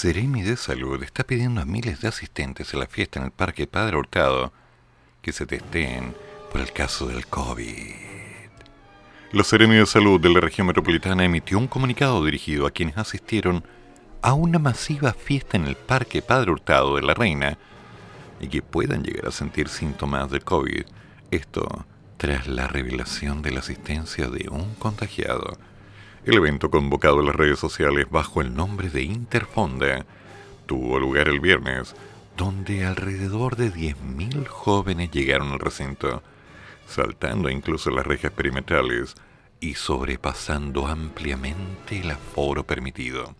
Seremi de Salud está pidiendo a miles de asistentes a la fiesta en el Parque Padre Hurtado que se testeen por el caso del COVID. La Seremi de Salud de la región metropolitana emitió un comunicado dirigido a quienes asistieron a una masiva fiesta en el Parque Padre Hurtado de la Reina y que puedan llegar a sentir síntomas del COVID. Esto tras la revelación de la asistencia de un contagiado. El evento convocado en las redes sociales bajo el nombre de Interfonda tuvo lugar el viernes, donde alrededor de 10.000 jóvenes llegaron al recinto, saltando incluso las rejas perimetrales y sobrepasando ampliamente el aforo permitido.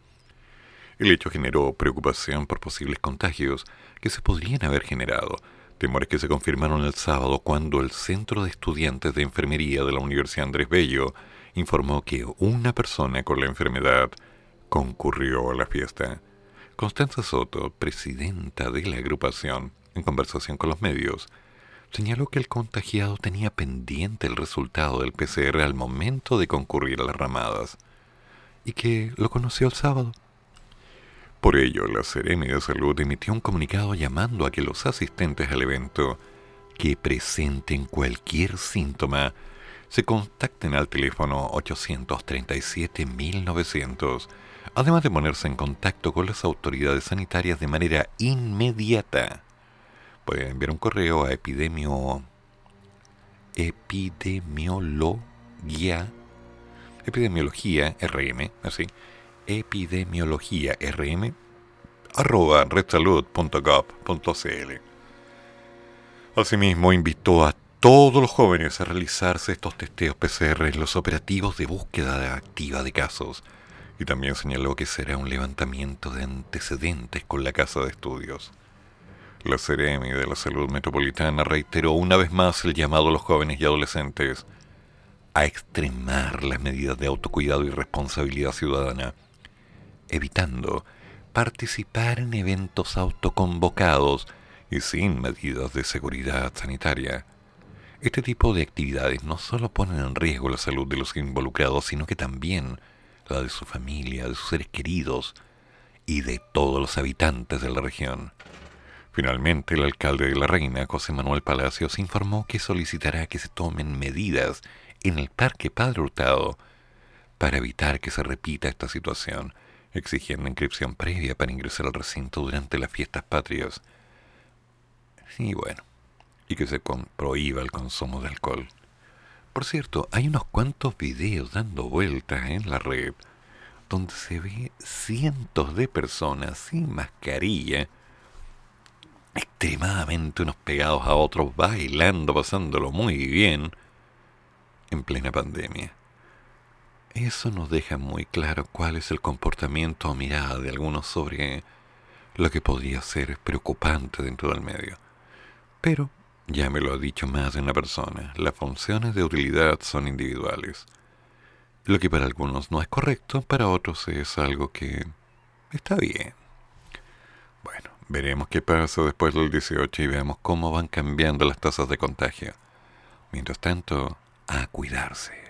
El hecho generó preocupación por posibles contagios que se podrían haber generado, temores que se confirmaron el sábado cuando el Centro de Estudiantes de Enfermería de la Universidad Andrés Bello informó que una persona con la enfermedad concurrió a la fiesta. Constanza Soto, presidenta de la agrupación, en conversación con los medios, señaló que el contagiado tenía pendiente el resultado del PCR al momento de concurrir a las ramadas y que lo conoció el sábado. Por ello, la Seremi de Salud emitió un comunicado llamando a que los asistentes al evento que presenten cualquier síntoma se contacten al teléfono 837-1900, además de ponerse en contacto con las autoridades sanitarias de manera inmediata. Pueden enviar un correo a epidemio epidemiología epidemiología rm así epidemiología rm arroba redsalud.gov.cl. Asimismo, invitó a todos los jóvenes a realizarse estos testeos PCR en los operativos de búsqueda activa de casos y también señaló que será un levantamiento de antecedentes con la Casa de Estudios. La Ceremi de la Salud Metropolitana reiteró una vez más el llamado a los jóvenes y adolescentes a extremar las medidas de autocuidado y responsabilidad ciudadana evitando participar en eventos autoconvocados y sin medidas de seguridad sanitaria. Este tipo de actividades no solo ponen en riesgo la salud de los involucrados, sino que también la de su familia, de sus seres queridos y de todos los habitantes de la región. Finalmente, el alcalde de la Reina, José Manuel Palacios, informó que solicitará que se tomen medidas en el Parque Padre Hurtado para evitar que se repita esta situación exigiendo inscripción previa para ingresar al recinto durante las fiestas patrias. Y bueno, y que se prohíba el consumo de alcohol. Por cierto, hay unos cuantos videos dando vueltas en la red donde se ve cientos de personas sin mascarilla, extremadamente unos pegados a otros, bailando, pasándolo muy bien, en plena pandemia. Eso nos deja muy claro cuál es el comportamiento o mirada de algunos sobre lo que podría ser preocupante dentro del medio. Pero, ya me lo ha dicho más de una persona, las funciones de utilidad son individuales. Lo que para algunos no es correcto, para otros es algo que está bien. Bueno, veremos qué pasa después del 18 y veamos cómo van cambiando las tasas de contagio. Mientras tanto, a cuidarse.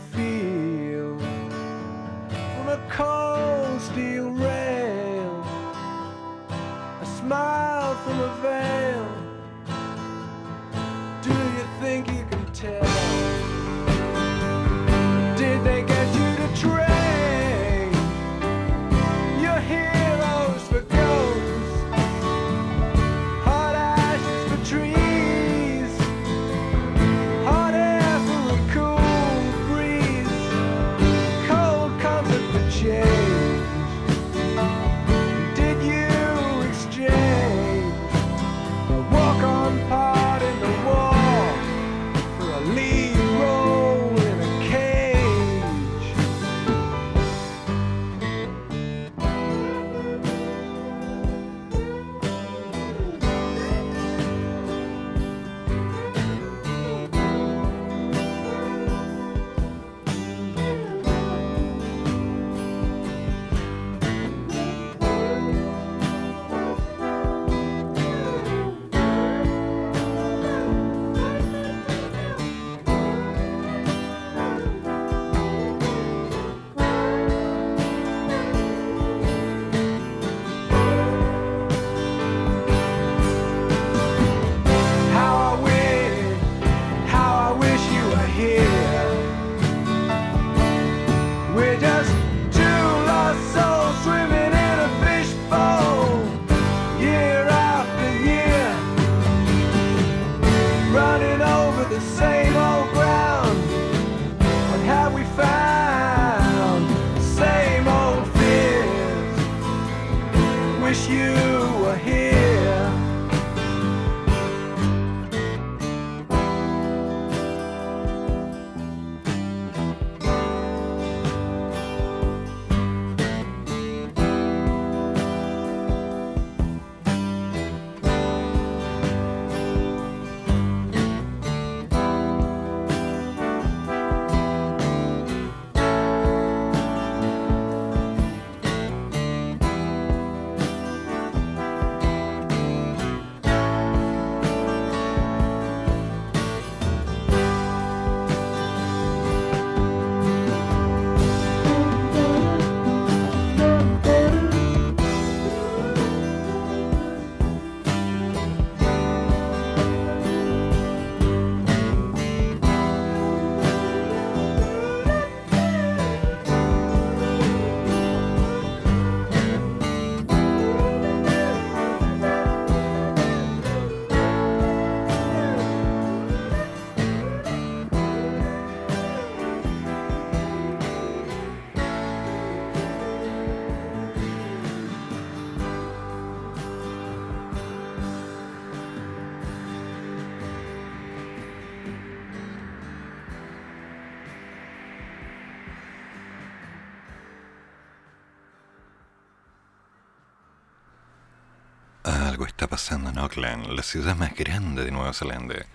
Auckland, la ciudad más grande de Nueva Zelanda,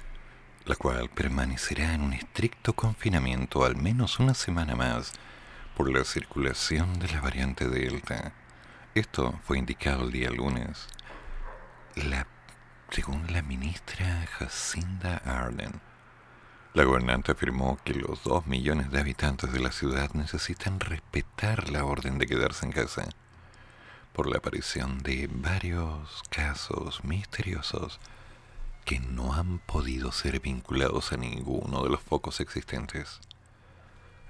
la cual permanecerá en un estricto confinamiento al menos una semana más por la circulación de la variante Delta. Esto fue indicado el día lunes. Según la ministra Jacinda Arden, la gobernante afirmó que los dos millones de habitantes de la ciudad necesitan respetar la orden de quedarse en casa por la aparición de varios casos misteriosos que no han podido ser vinculados a ninguno de los focos existentes.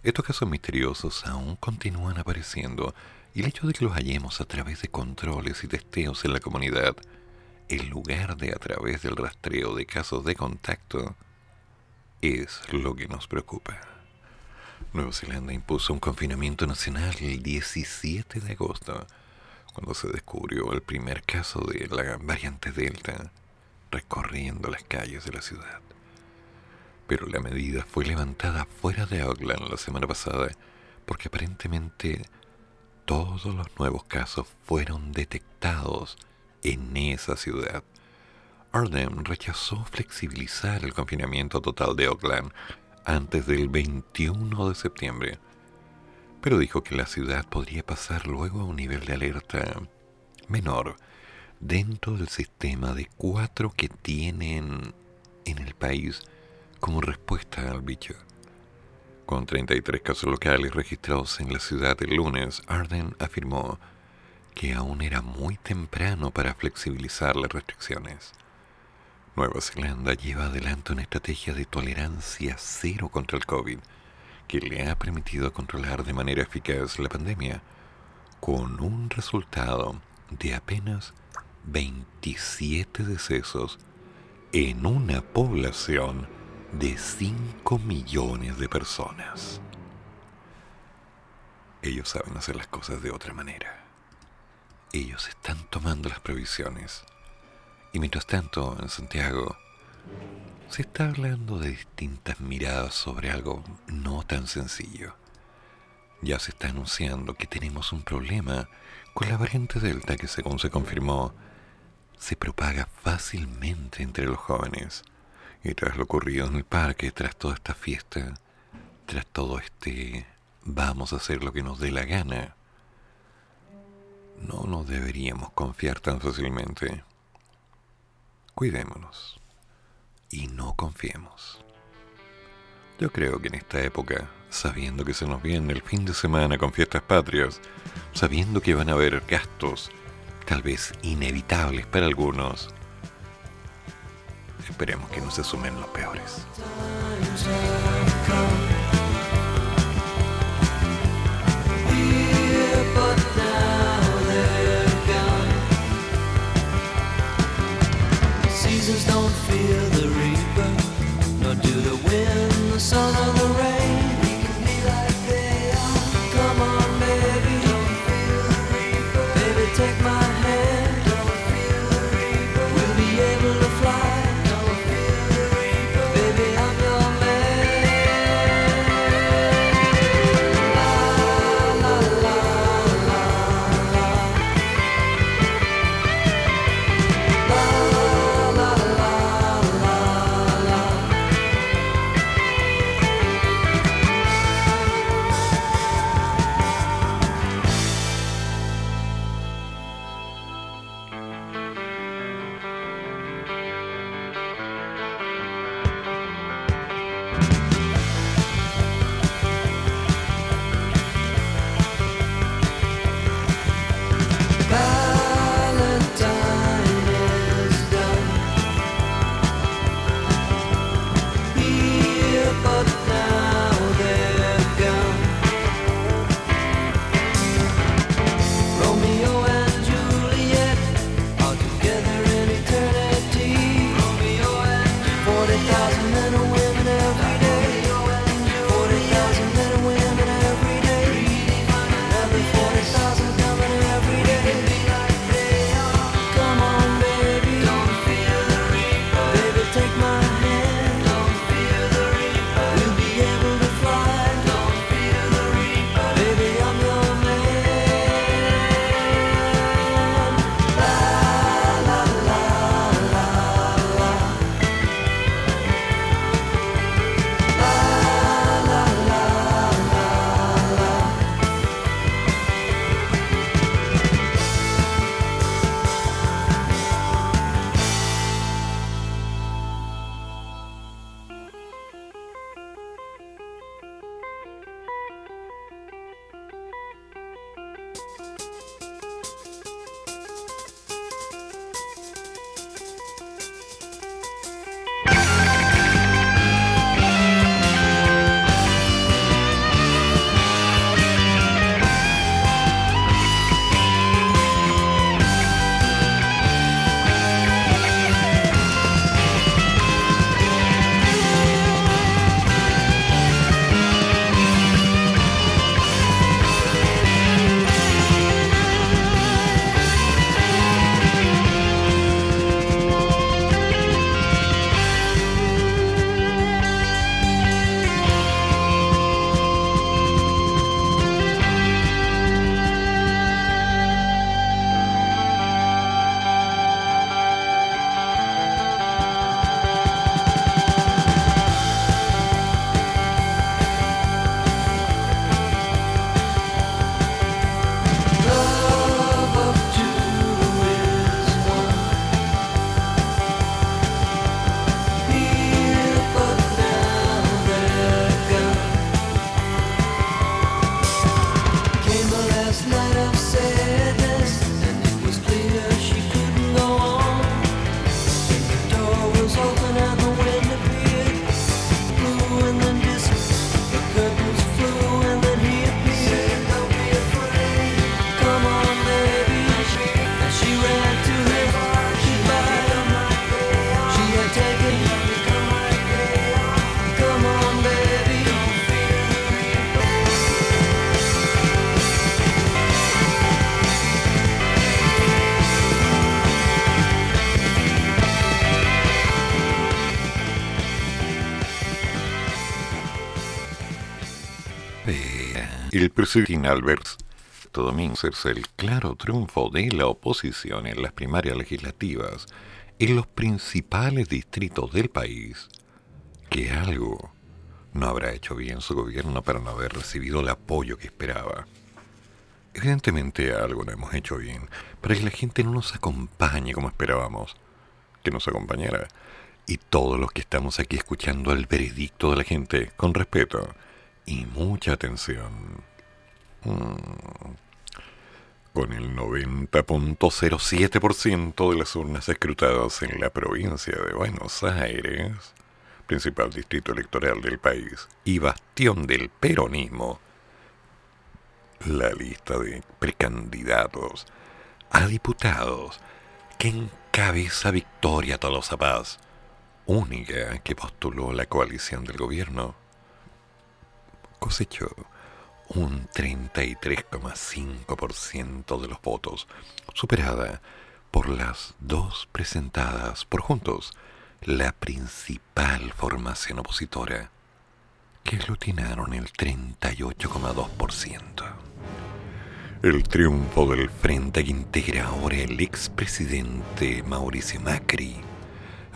Estos casos misteriosos aún continúan apareciendo y el hecho de que los hallemos a través de controles y testeos en la comunidad, en lugar de a través del rastreo de casos de contacto, es lo que nos preocupa. Nueva Zelanda impuso un confinamiento nacional el 17 de agosto, cuando se descubrió el primer caso de la variante Delta recorriendo las calles de la ciudad. Pero la medida fue levantada fuera de Auckland la semana pasada porque aparentemente todos los nuevos casos fueron detectados en esa ciudad. Arden rechazó flexibilizar el confinamiento total de Auckland antes del 21 de septiembre pero dijo que la ciudad podría pasar luego a un nivel de alerta menor dentro del sistema de cuatro que tienen en el país como respuesta al bicho. Con 33 casos locales registrados en la ciudad el lunes, Arden afirmó que aún era muy temprano para flexibilizar las restricciones. Nueva Zelanda lleva adelante una estrategia de tolerancia cero contra el COVID que le ha permitido controlar de manera eficaz la pandemia, con un resultado de apenas 27 decesos en una población de 5 millones de personas. Ellos saben hacer las cosas de otra manera. Ellos están tomando las previsiones. Y mientras tanto, en Santiago, se está hablando de distintas miradas sobre algo no tan sencillo. Ya se está anunciando que tenemos un problema con la variante Delta que según se confirmó, se propaga fácilmente entre los jóvenes. Y tras lo ocurrido en el parque, tras toda esta fiesta, tras todo este vamos a hacer lo que nos dé la gana, no nos deberíamos confiar tan fácilmente. Cuidémonos y no confiemos. Yo creo que en esta época, sabiendo que se nos viene el fin de semana con fiestas patrias, sabiendo que van a haber gastos, tal vez inevitables para algunos, esperemos que no se sumen los peores. El presidente Albert domingo es el claro triunfo de la oposición en las primarias legislativas en los principales distritos del país, que algo no habrá hecho bien su gobierno para no haber recibido el apoyo que esperaba. Evidentemente algo no hemos hecho bien, para que la gente no nos acompañe como esperábamos que nos acompañara. Y todos los que estamos aquí escuchando el veredicto de la gente con respeto y mucha atención. Mm. Con el 90.07% de las urnas escrutadas en la provincia de Buenos Aires, principal distrito electoral del país y bastión del peronismo, la lista de precandidatos a diputados que encabeza Victoria Tolosa Paz, única que postuló la coalición del gobierno, cosechó un 33,5% de los votos, superada por las dos presentadas por Juntos, la principal formación opositora, que aglutinaron el 38,2%. El triunfo del frente que integra ahora el expresidente Mauricio Macri,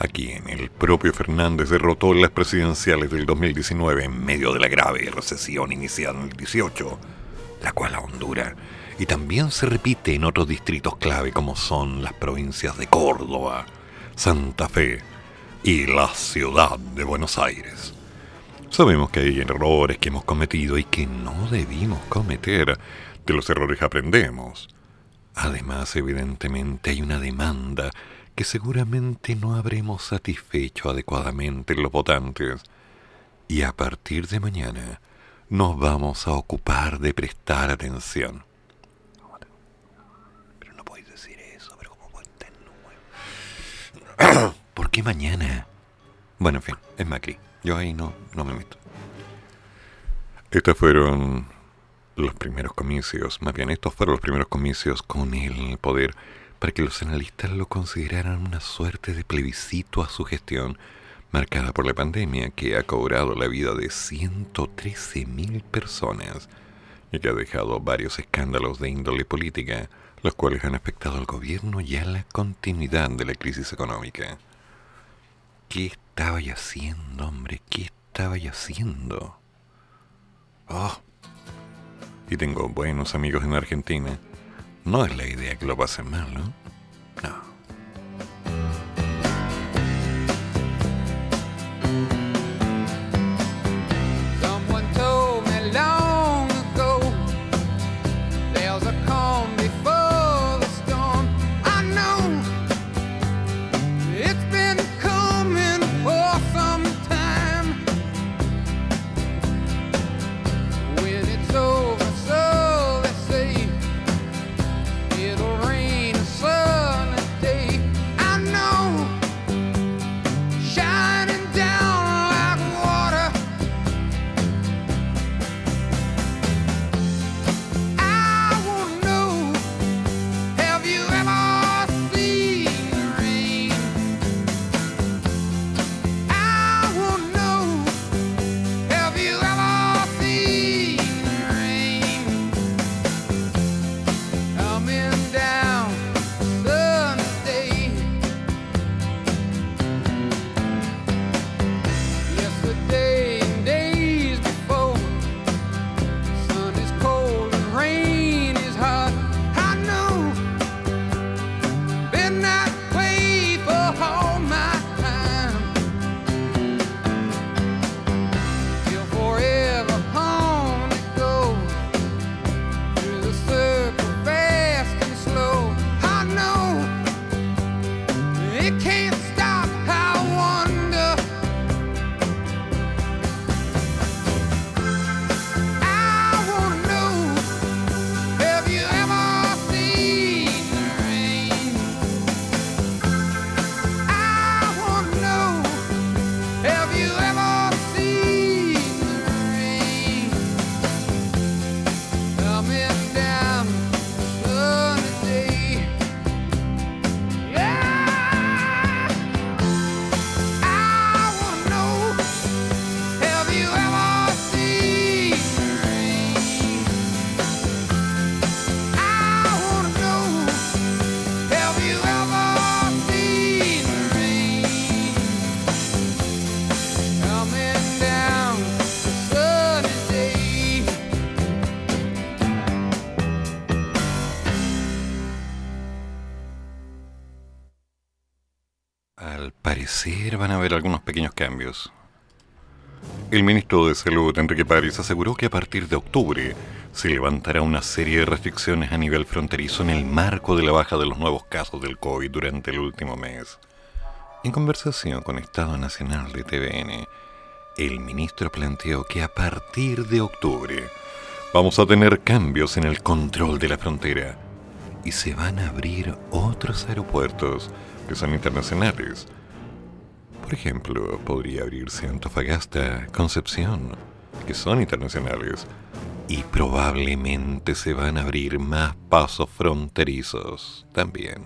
a quien el propio Fernández derrotó en las presidenciales del 2019 en medio de la grave recesión iniciada en el 18, la cual a Honduras, y también se repite en otros distritos clave como son las provincias de Córdoba, Santa Fe y la ciudad de Buenos Aires. Sabemos que hay errores que hemos cometido y que no debimos cometer. De los errores aprendemos. Además, evidentemente hay una demanda que seguramente no habremos satisfecho adecuadamente los votantes. Y a partir de mañana nos vamos a ocupar de prestar atención. Pero no podéis decir eso, pero ¿cómo ¿Por qué mañana? Bueno, en fin, es Macri. Yo ahí no, no me meto. Estos fueron los primeros comicios, más bien estos fueron los primeros comicios con el poder para que los analistas lo consideraran una suerte de plebiscito a su gestión, marcada por la pandemia que ha cobrado la vida de 113.000 personas y que ha dejado varios escándalos de índole política, los cuales han afectado al gobierno y a la continuidad de la crisis económica. ¿Qué estaba haciendo, hombre? ¿Qué estaba haciendo? Oh. Y tengo buenos amigos en Argentina no es la idea que lo pasen mal, ¿no? No. Cambios. El ministro de Salud, Enrique París, aseguró que a partir de octubre se levantará una serie de restricciones a nivel fronterizo en el marco de la baja de los nuevos casos del COVID durante el último mes. En conversación con Estado Nacional de TVN, el ministro planteó que a partir de octubre vamos a tener cambios en el control de la frontera y se van a abrir otros aeropuertos que son internacionales. Por ejemplo, podría abrirse Antofagasta, Concepción, que son internacionales, y probablemente se van a abrir más pasos fronterizos también.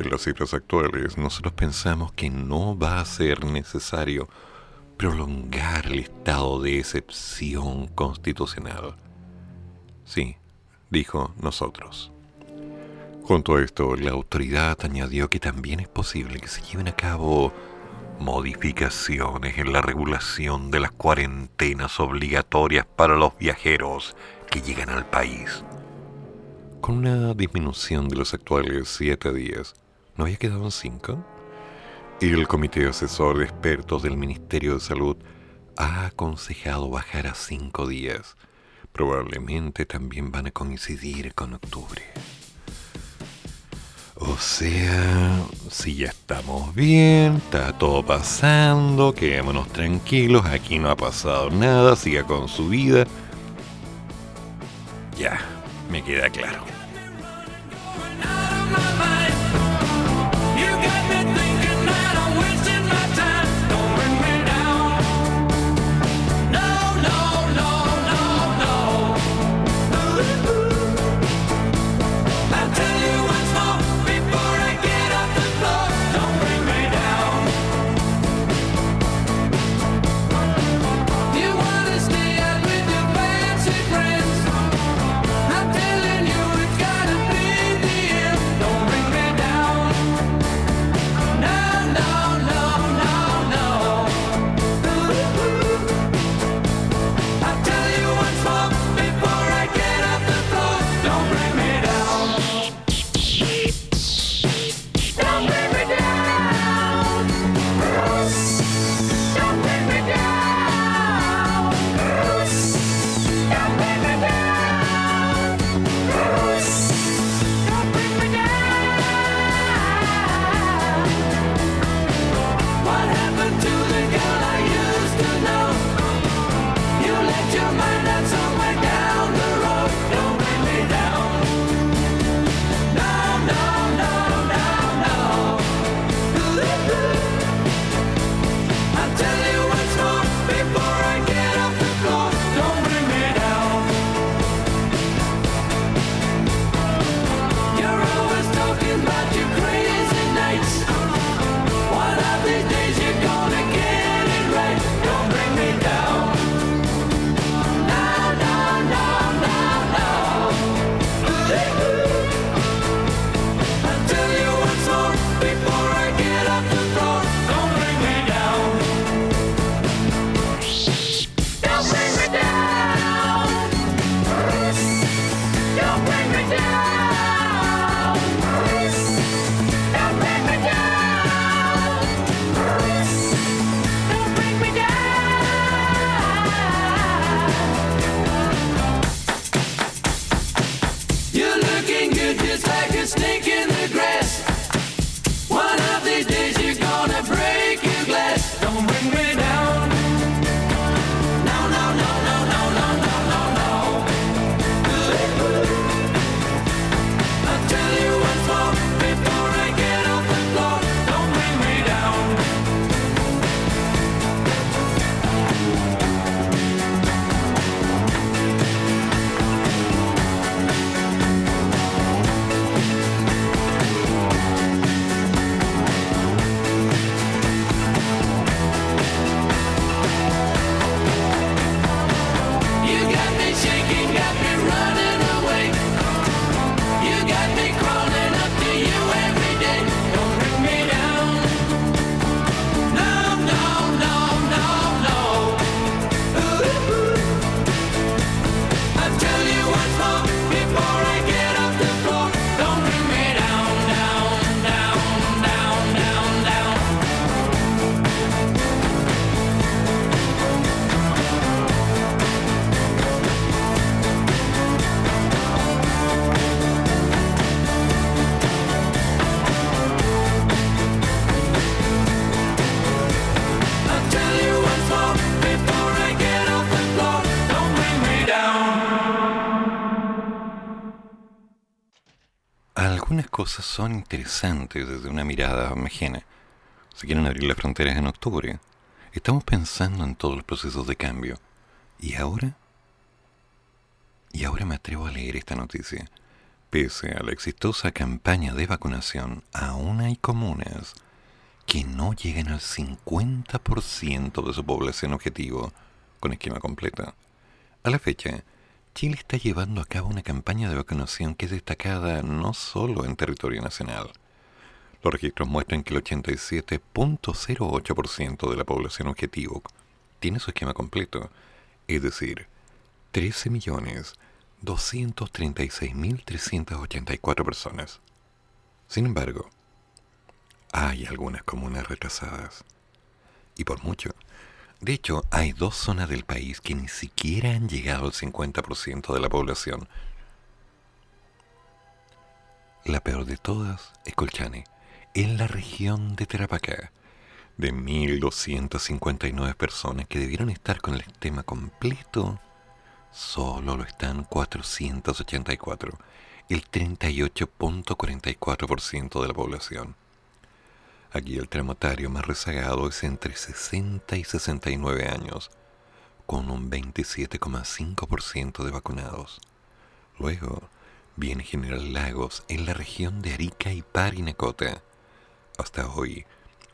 En las cifras actuales, nosotros pensamos que no va a ser necesario prolongar el estado de excepción constitucional. Sí, dijo nosotros. Junto a esto, la autoridad añadió que también es posible que se lleven a cabo modificaciones en la regulación de las cuarentenas obligatorias para los viajeros que llegan al país. Con una disminución de los actuales siete días, ¿no había quedado en cinco? Y el Comité Asesor de Expertos del Ministerio de Salud ha aconsejado bajar a cinco días. Probablemente también van a coincidir con octubre. O sea, si ya estamos bien, está todo pasando, quedémonos tranquilos, aquí no ha pasado nada, siga con su vida. Ya, me queda claro. Son interesantes desde una mirada ajena. Se quieren abrir las fronteras en octubre. Estamos pensando en todos los procesos de cambio. ¿Y ahora? Y ahora me atrevo a leer esta noticia. Pese a la exitosa campaña de vacunación, aún hay comunas que no llegan al 50% de su población objetivo con esquema completo. A la fecha, Chile está llevando a cabo una campaña de vacunación que es destacada no solo en territorio nacional. Los registros muestran que el 87.08% de la población objetivo tiene su esquema completo, es decir, 13.236.384 personas. Sin embargo, hay algunas comunas retrasadas, y por mucho. De hecho, hay dos zonas del país que ni siquiera han llegado al 50% de la población. La peor de todas es Colchane, en la región de Tarapacá. De 1.259 personas que debieron estar con el esquema completo, solo lo están 484, el 38.44% de la población. Aquí el traumotario más rezagado es entre 60 y 69 años, con un 27,5% de vacunados. Luego viene General Lagos en la región de Arica y Parinacota. Hasta hoy,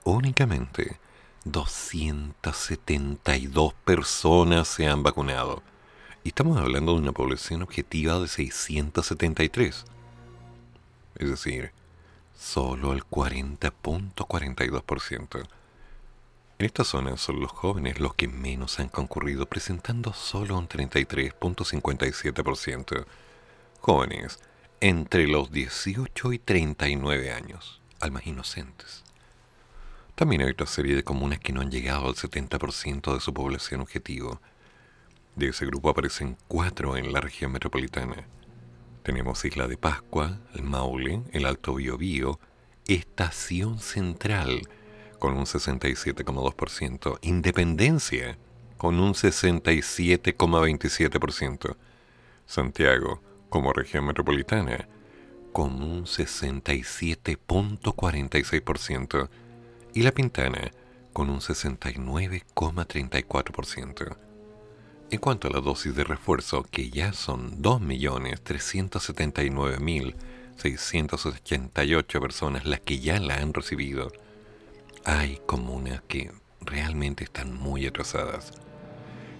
únicamente 272 personas se han vacunado. Y estamos hablando de una población objetiva de 673. Es decir, solo el 40.42%. En esta zona son los jóvenes los que menos han concurrido, presentando solo un 33.57%. Jóvenes entre los 18 y 39 años, al más inocentes. También hay otra serie de comunas que no han llegado al 70% de su población objetivo. De ese grupo aparecen cuatro en la región metropolitana. Tenemos Isla de Pascua, el Maule, el Alto Biobío, Estación Central con un 67,2%, Independencia con un 67,27%, Santiago como región metropolitana con un 67,46% y La Pintana con un 69,34%. En cuanto a la dosis de refuerzo, que ya son 2.379.688 personas las que ya la han recibido, hay comunas que realmente están muy atrasadas.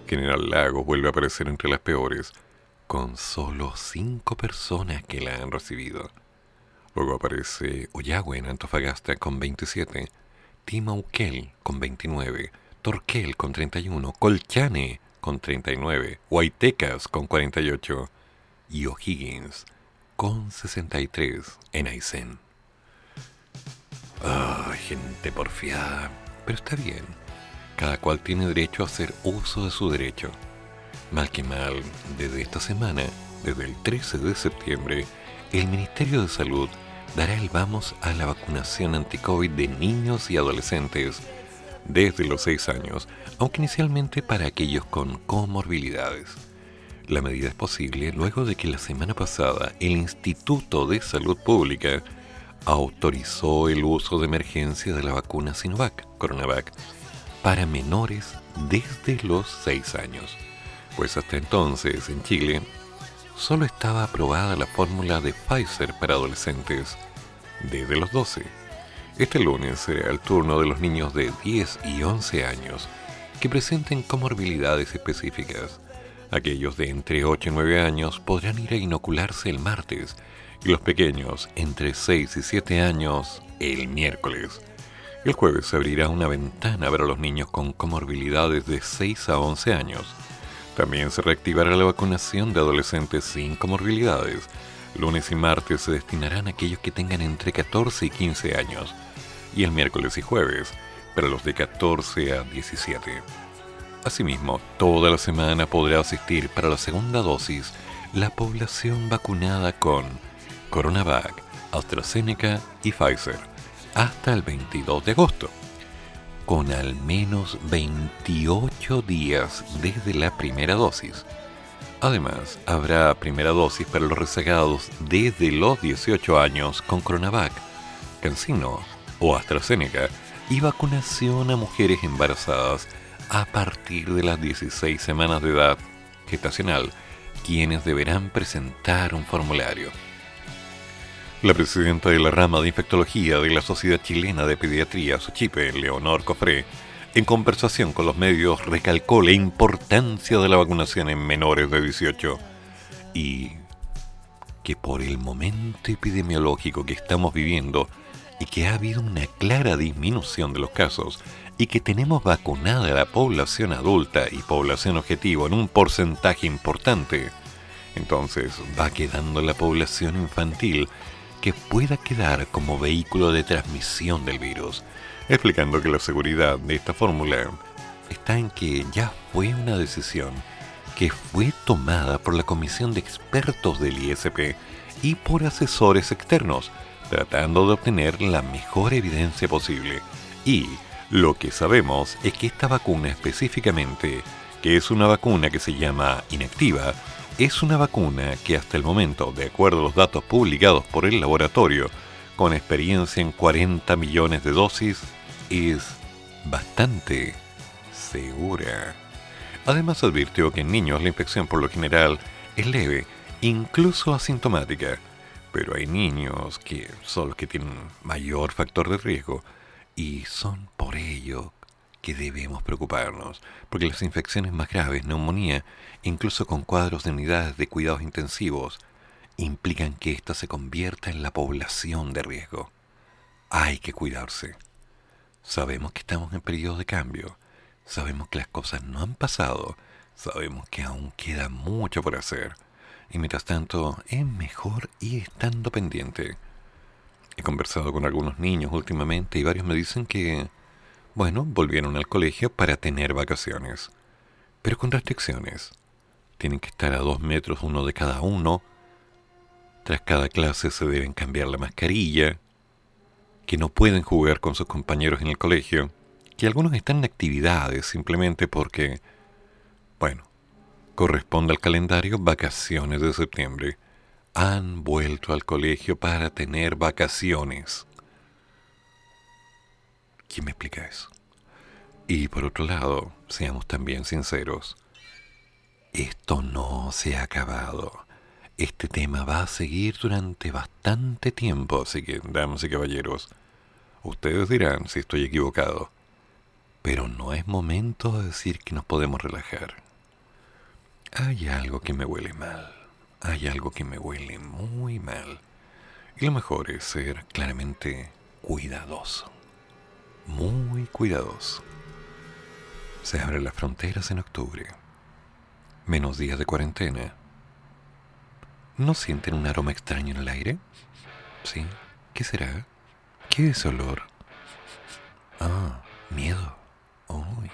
General Lago vuelve a aparecer entre las peores, con solo 5 personas que la han recibido. Luego aparece Oyagüe en Antofagasta con 27, Timauquel con 29, Torquel con 31, Colchane con 39, Huaytecas con 48 y O'Higgins con 63 en Aysén. Ay, gente porfiada, pero está bien. Cada cual tiene derecho a hacer uso de su derecho. Mal que mal, desde esta semana, desde el 13 de septiembre, el Ministerio de Salud dará el vamos a la vacunación anti-COVID de niños y adolescentes desde los 6 años, aunque inicialmente para aquellos con comorbilidades. La medida es posible luego de que la semana pasada el Instituto de Salud Pública autorizó el uso de emergencia de la vacuna Sinovac, Coronavac, para menores desde los 6 años. Pues hasta entonces, en Chile, solo estaba aprobada la fórmula de Pfizer para adolescentes desde los 12 este lunes será el turno de los niños de 10 y 11 años que presenten comorbilidades específicas. Aquellos de entre 8 y 9 años podrán ir a inocularse el martes y los pequeños entre 6 y 7 años el miércoles. El jueves se abrirá una ventana para los niños con comorbilidades de 6 a 11 años. También se reactivará la vacunación de adolescentes sin comorbilidades. Lunes y martes se destinarán a aquellos que tengan entre 14 y 15 años y el miércoles y jueves para los de 14 a 17. Asimismo, toda la semana podrá asistir para la segunda dosis la población vacunada con Coronavac, AstraZeneca y Pfizer hasta el 22 de agosto, con al menos 28 días desde la primera dosis. Además, habrá primera dosis para los rezagados desde los 18 años con Coronavac, Cancino o AstraZeneca y vacunación a mujeres embarazadas a partir de las 16 semanas de edad gestacional, quienes deberán presentar un formulario. La presidenta de la rama de infectología de la Sociedad Chilena de Pediatría, Suchipe, Leonor Cofré, en conversación con los medios recalcó la importancia de la vacunación en menores de 18 y que por el momento epidemiológico que estamos viviendo y que ha habido una clara disminución de los casos y que tenemos vacunada a la población adulta y población objetivo en un porcentaje importante, entonces va quedando la población infantil que pueda quedar como vehículo de transmisión del virus, explicando que la seguridad de esta fórmula está en que ya fue una decisión que fue tomada por la comisión de expertos del ISP y por asesores externos, tratando de obtener la mejor evidencia posible. Y lo que sabemos es que esta vacuna específicamente, que es una vacuna que se llama inactiva, es una vacuna que hasta el momento, de acuerdo a los datos publicados por el laboratorio, con experiencia en 40 millones de dosis, es bastante segura. Además advirtió que en niños la infección por lo general es leve, incluso asintomática, pero hay niños que son los que tienen mayor factor de riesgo y son por ello que debemos preocuparnos, porque las infecciones más graves, neumonía, incluso con cuadros de unidades de cuidados intensivos, implican que ésta se convierta en la población de riesgo. Hay que cuidarse. Sabemos que estamos en periodo de cambio, sabemos que las cosas no han pasado, sabemos que aún queda mucho por hacer, y mientras tanto, es mejor ir estando pendiente. He conversado con algunos niños últimamente y varios me dicen que, bueno, volvieron al colegio para tener vacaciones, pero con restricciones. Tienen que estar a dos metros uno de cada uno. Tras cada clase se deben cambiar la mascarilla. Que no pueden jugar con sus compañeros en el colegio. Que algunos están en actividades simplemente porque, bueno, corresponde al calendario vacaciones de septiembre, han vuelto al colegio para tener vacaciones. ¿Quién me explica eso? Y por otro lado, seamos también sinceros, esto no se ha acabado. Este tema va a seguir durante bastante tiempo, así que, damas y caballeros, ustedes dirán si estoy equivocado, pero no es momento de decir que nos podemos relajar. Hay algo que me huele mal. Hay algo que me huele muy mal. Y lo mejor es ser claramente cuidadoso. Muy cuidadoso. Se abren las fronteras en octubre. Menos días de cuarentena. ¿No sienten un aroma extraño en el aire? ¿Sí? ¿Qué será? ¿Qué es olor? Ah, miedo. Uy.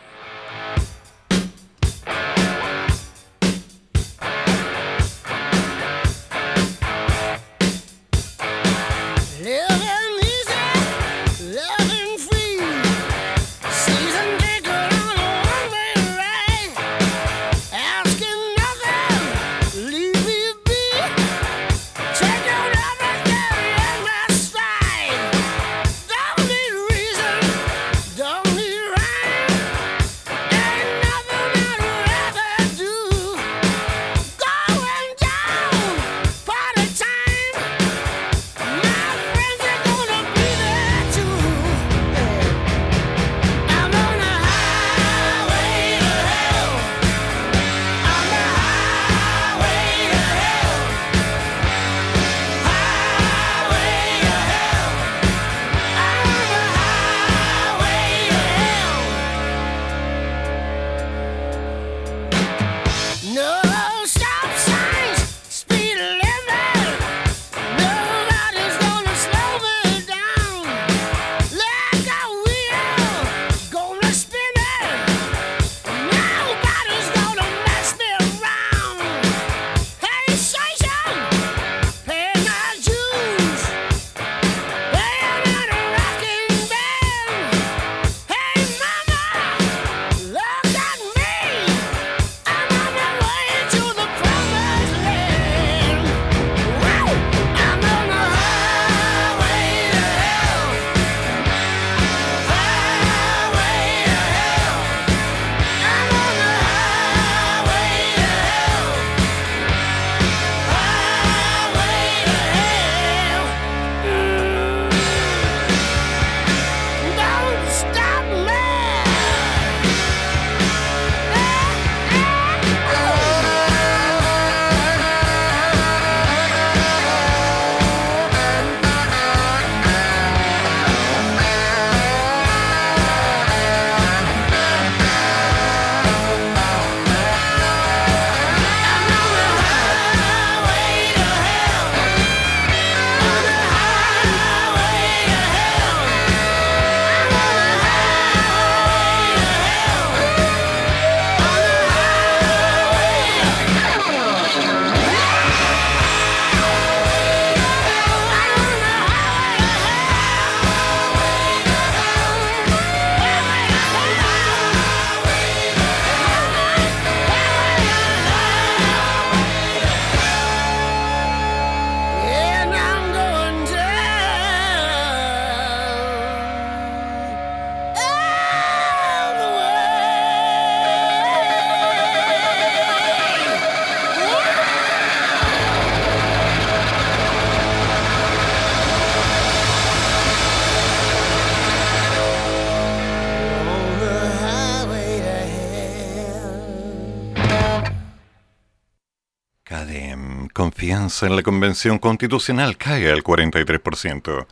Confianza en la Convención Constitucional cae al 43%,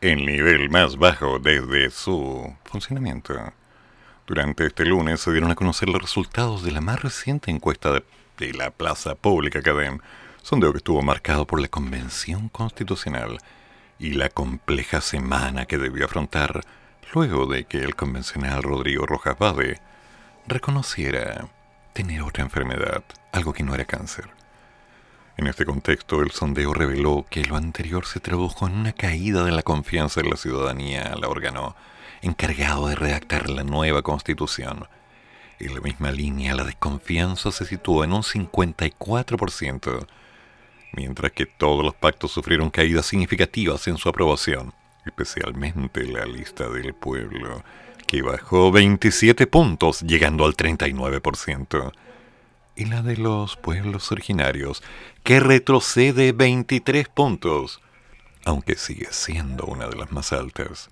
el nivel más bajo desde su funcionamiento. Durante este lunes se dieron a conocer los resultados de la más reciente encuesta de, la Plaza Pública Cadem, sondeo que estuvo marcado por la Convención Constitucional y la compleja semana que debió afrontar luego de que el convencional Rodrigo Rojas Bade reconociera tener otra enfermedad, algo que no era cáncer. En este contexto, el sondeo reveló que lo anterior se tradujo en una caída de la confianza en la ciudadanía al órgano encargado de redactar la nueva constitución. En la misma línea, la desconfianza se situó en un 54%, mientras que todos los pactos sufrieron caídas significativas en su aprobación, especialmente la lista del pueblo, que bajó 27 puntos, llegando al 39%, y la de los pueblos originarios, que retrocede 23 puntos, aunque sigue siendo una de las más altas.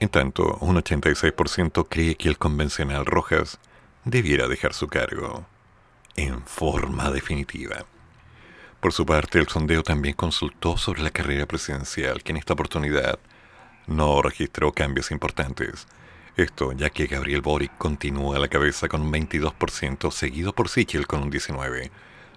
En tanto, un 86% cree que el convencional Rojas debiera dejar su cargo en forma definitiva. Por su parte, el sondeo también consultó sobre la carrera presidencial, que en esta oportunidad no registró cambios importantes. Esto ya que Gabriel Boric continúa a la cabeza con un 22%, seguido por Sichel con un 19%.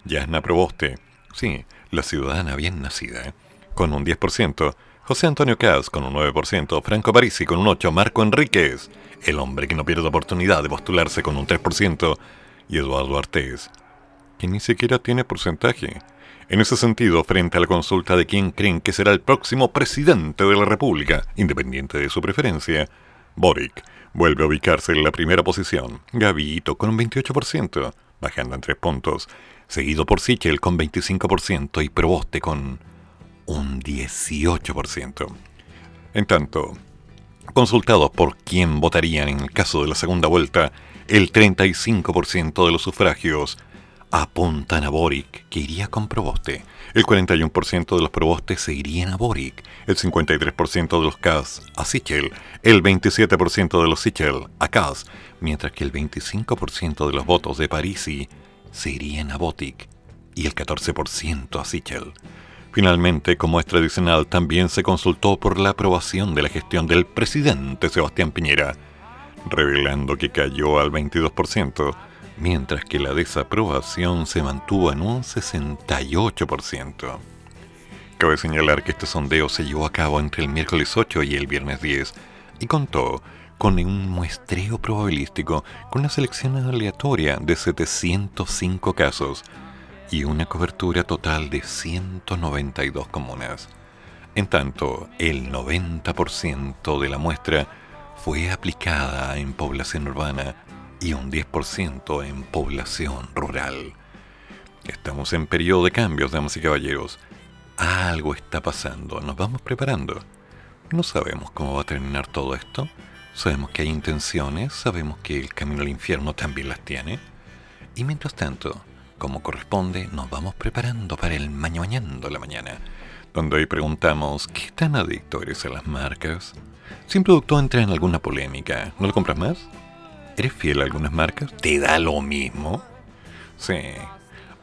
Yasna Proboste, sí, la ciudadana bien nacida, con un 10%, José Antonio Caz con un 9%, Franco Parisi con un 8%, Marco Enríquez, el hombre que no pierde oportunidad de postularse con un 3%, y Eduardo Artés, que ni siquiera tiene porcentaje. En ese sentido, frente a la consulta de quién creen que será el próximo presidente de la República, independiente de su preferencia, Boric vuelve a ubicarse en la primera posición, Gavito con un 28%, bajando en tres puntos, seguido por Sichel con 25% y Proboste con un 18%. En tanto, consultados por quién votarían en el caso de la segunda vuelta, el 35% de los sufragios apuntan a Boric, que iría con Proboste. El 41% de los Probostes seguirían a Boric, el 53% de los Cas a Sichel, el 27% de los Sichel a Cas, mientras que el 25% de los votos de Parisi se irían a Botic y el 14% a Sichel. Finalmente, como es tradicional, también se consultó por la aprobación de la gestión del presidente Sebastián Piñera, revelando que cayó al 22%, mientras que la desaprobación se mantuvo en un 68%. Cabe señalar que este sondeo se llevó a cabo entre el miércoles 8 y el viernes 10 y contó con un muestreo probabilístico con una selección aleatoria de 705 casos y una cobertura total de 192 comunas. En tanto, el 90% de la muestra fue aplicada en población urbana y un 10% en población rural. Estamos en periodo de cambios, damas y caballeros. Algo está pasando, nos vamos preparando. No sabemos cómo va a terminar todo esto. Sabemos que hay intenciones, sabemos que el camino al infierno también las tiene. Y mientras tanto, como corresponde, nos vamos preparando para el mañañando la mañana, donde hoy preguntamos, ¿qué tan adicto eres a las marcas? Si un producto entra en alguna polémica, ¿no lo compras más? ¿Eres fiel a algunas marcas? ¿Te da lo mismo? Sí.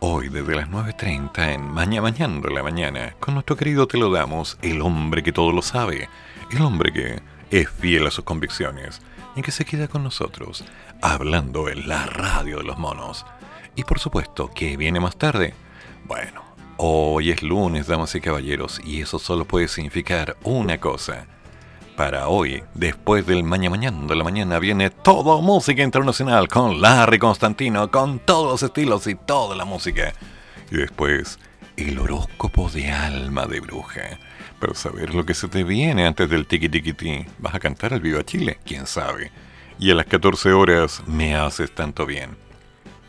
Hoy desde las 9.30 en Maña Mañando la Mañana, con nuestro querido Te lo damos, el hombre que todo lo sabe, el hombre que es fiel a sus convicciones y que se queda con nosotros, hablando en la radio de los monos. Y por supuesto, que viene más tarde? Bueno, hoy es lunes, damas y caballeros, y eso solo puede significar una cosa para hoy, después del mañana mañana de la mañana, viene todo música internacional con Larry Constantino, con todos los estilos y toda la música. Y después, el horóscopo de alma de bruja. Pero saber lo que se te viene antes del tiki tiki ti. ¿Vas a cantar al Viva Chile? ¿Quién sabe? Y a las 14 horas me haces tanto bien.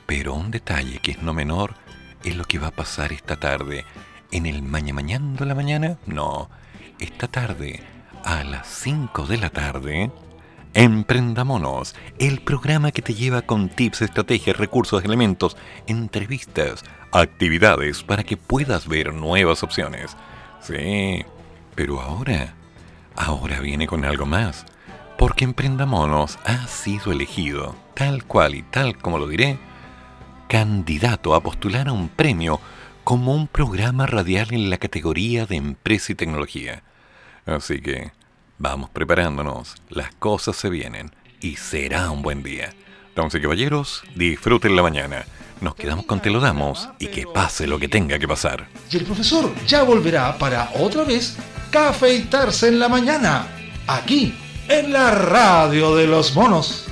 Pero un detalle que es no menor es lo que va a pasar esta tarde. ¿En el mañana mañana de la mañana? No, esta tarde a las 5 de la tarde, Emprendamonos, el programa que te lleva con tips, estrategias, recursos, elementos, entrevistas, actividades para que puedas ver nuevas opciones. Sí, pero ahora, ahora viene con algo más, porque Emprendamonos ha sido elegido, tal cual y tal como lo diré, candidato a postular a un premio como un programa radial en la categoría de empresa y tecnología. Así que vamos preparándonos, las cosas se vienen y será un buen día. Y caballeros, disfruten la mañana. Nos quedamos con Te lo damos y que pase lo que tenga que pasar. Y el profesor ya volverá para otra vez cafeitarse en la mañana, aquí, en la radio de los monos.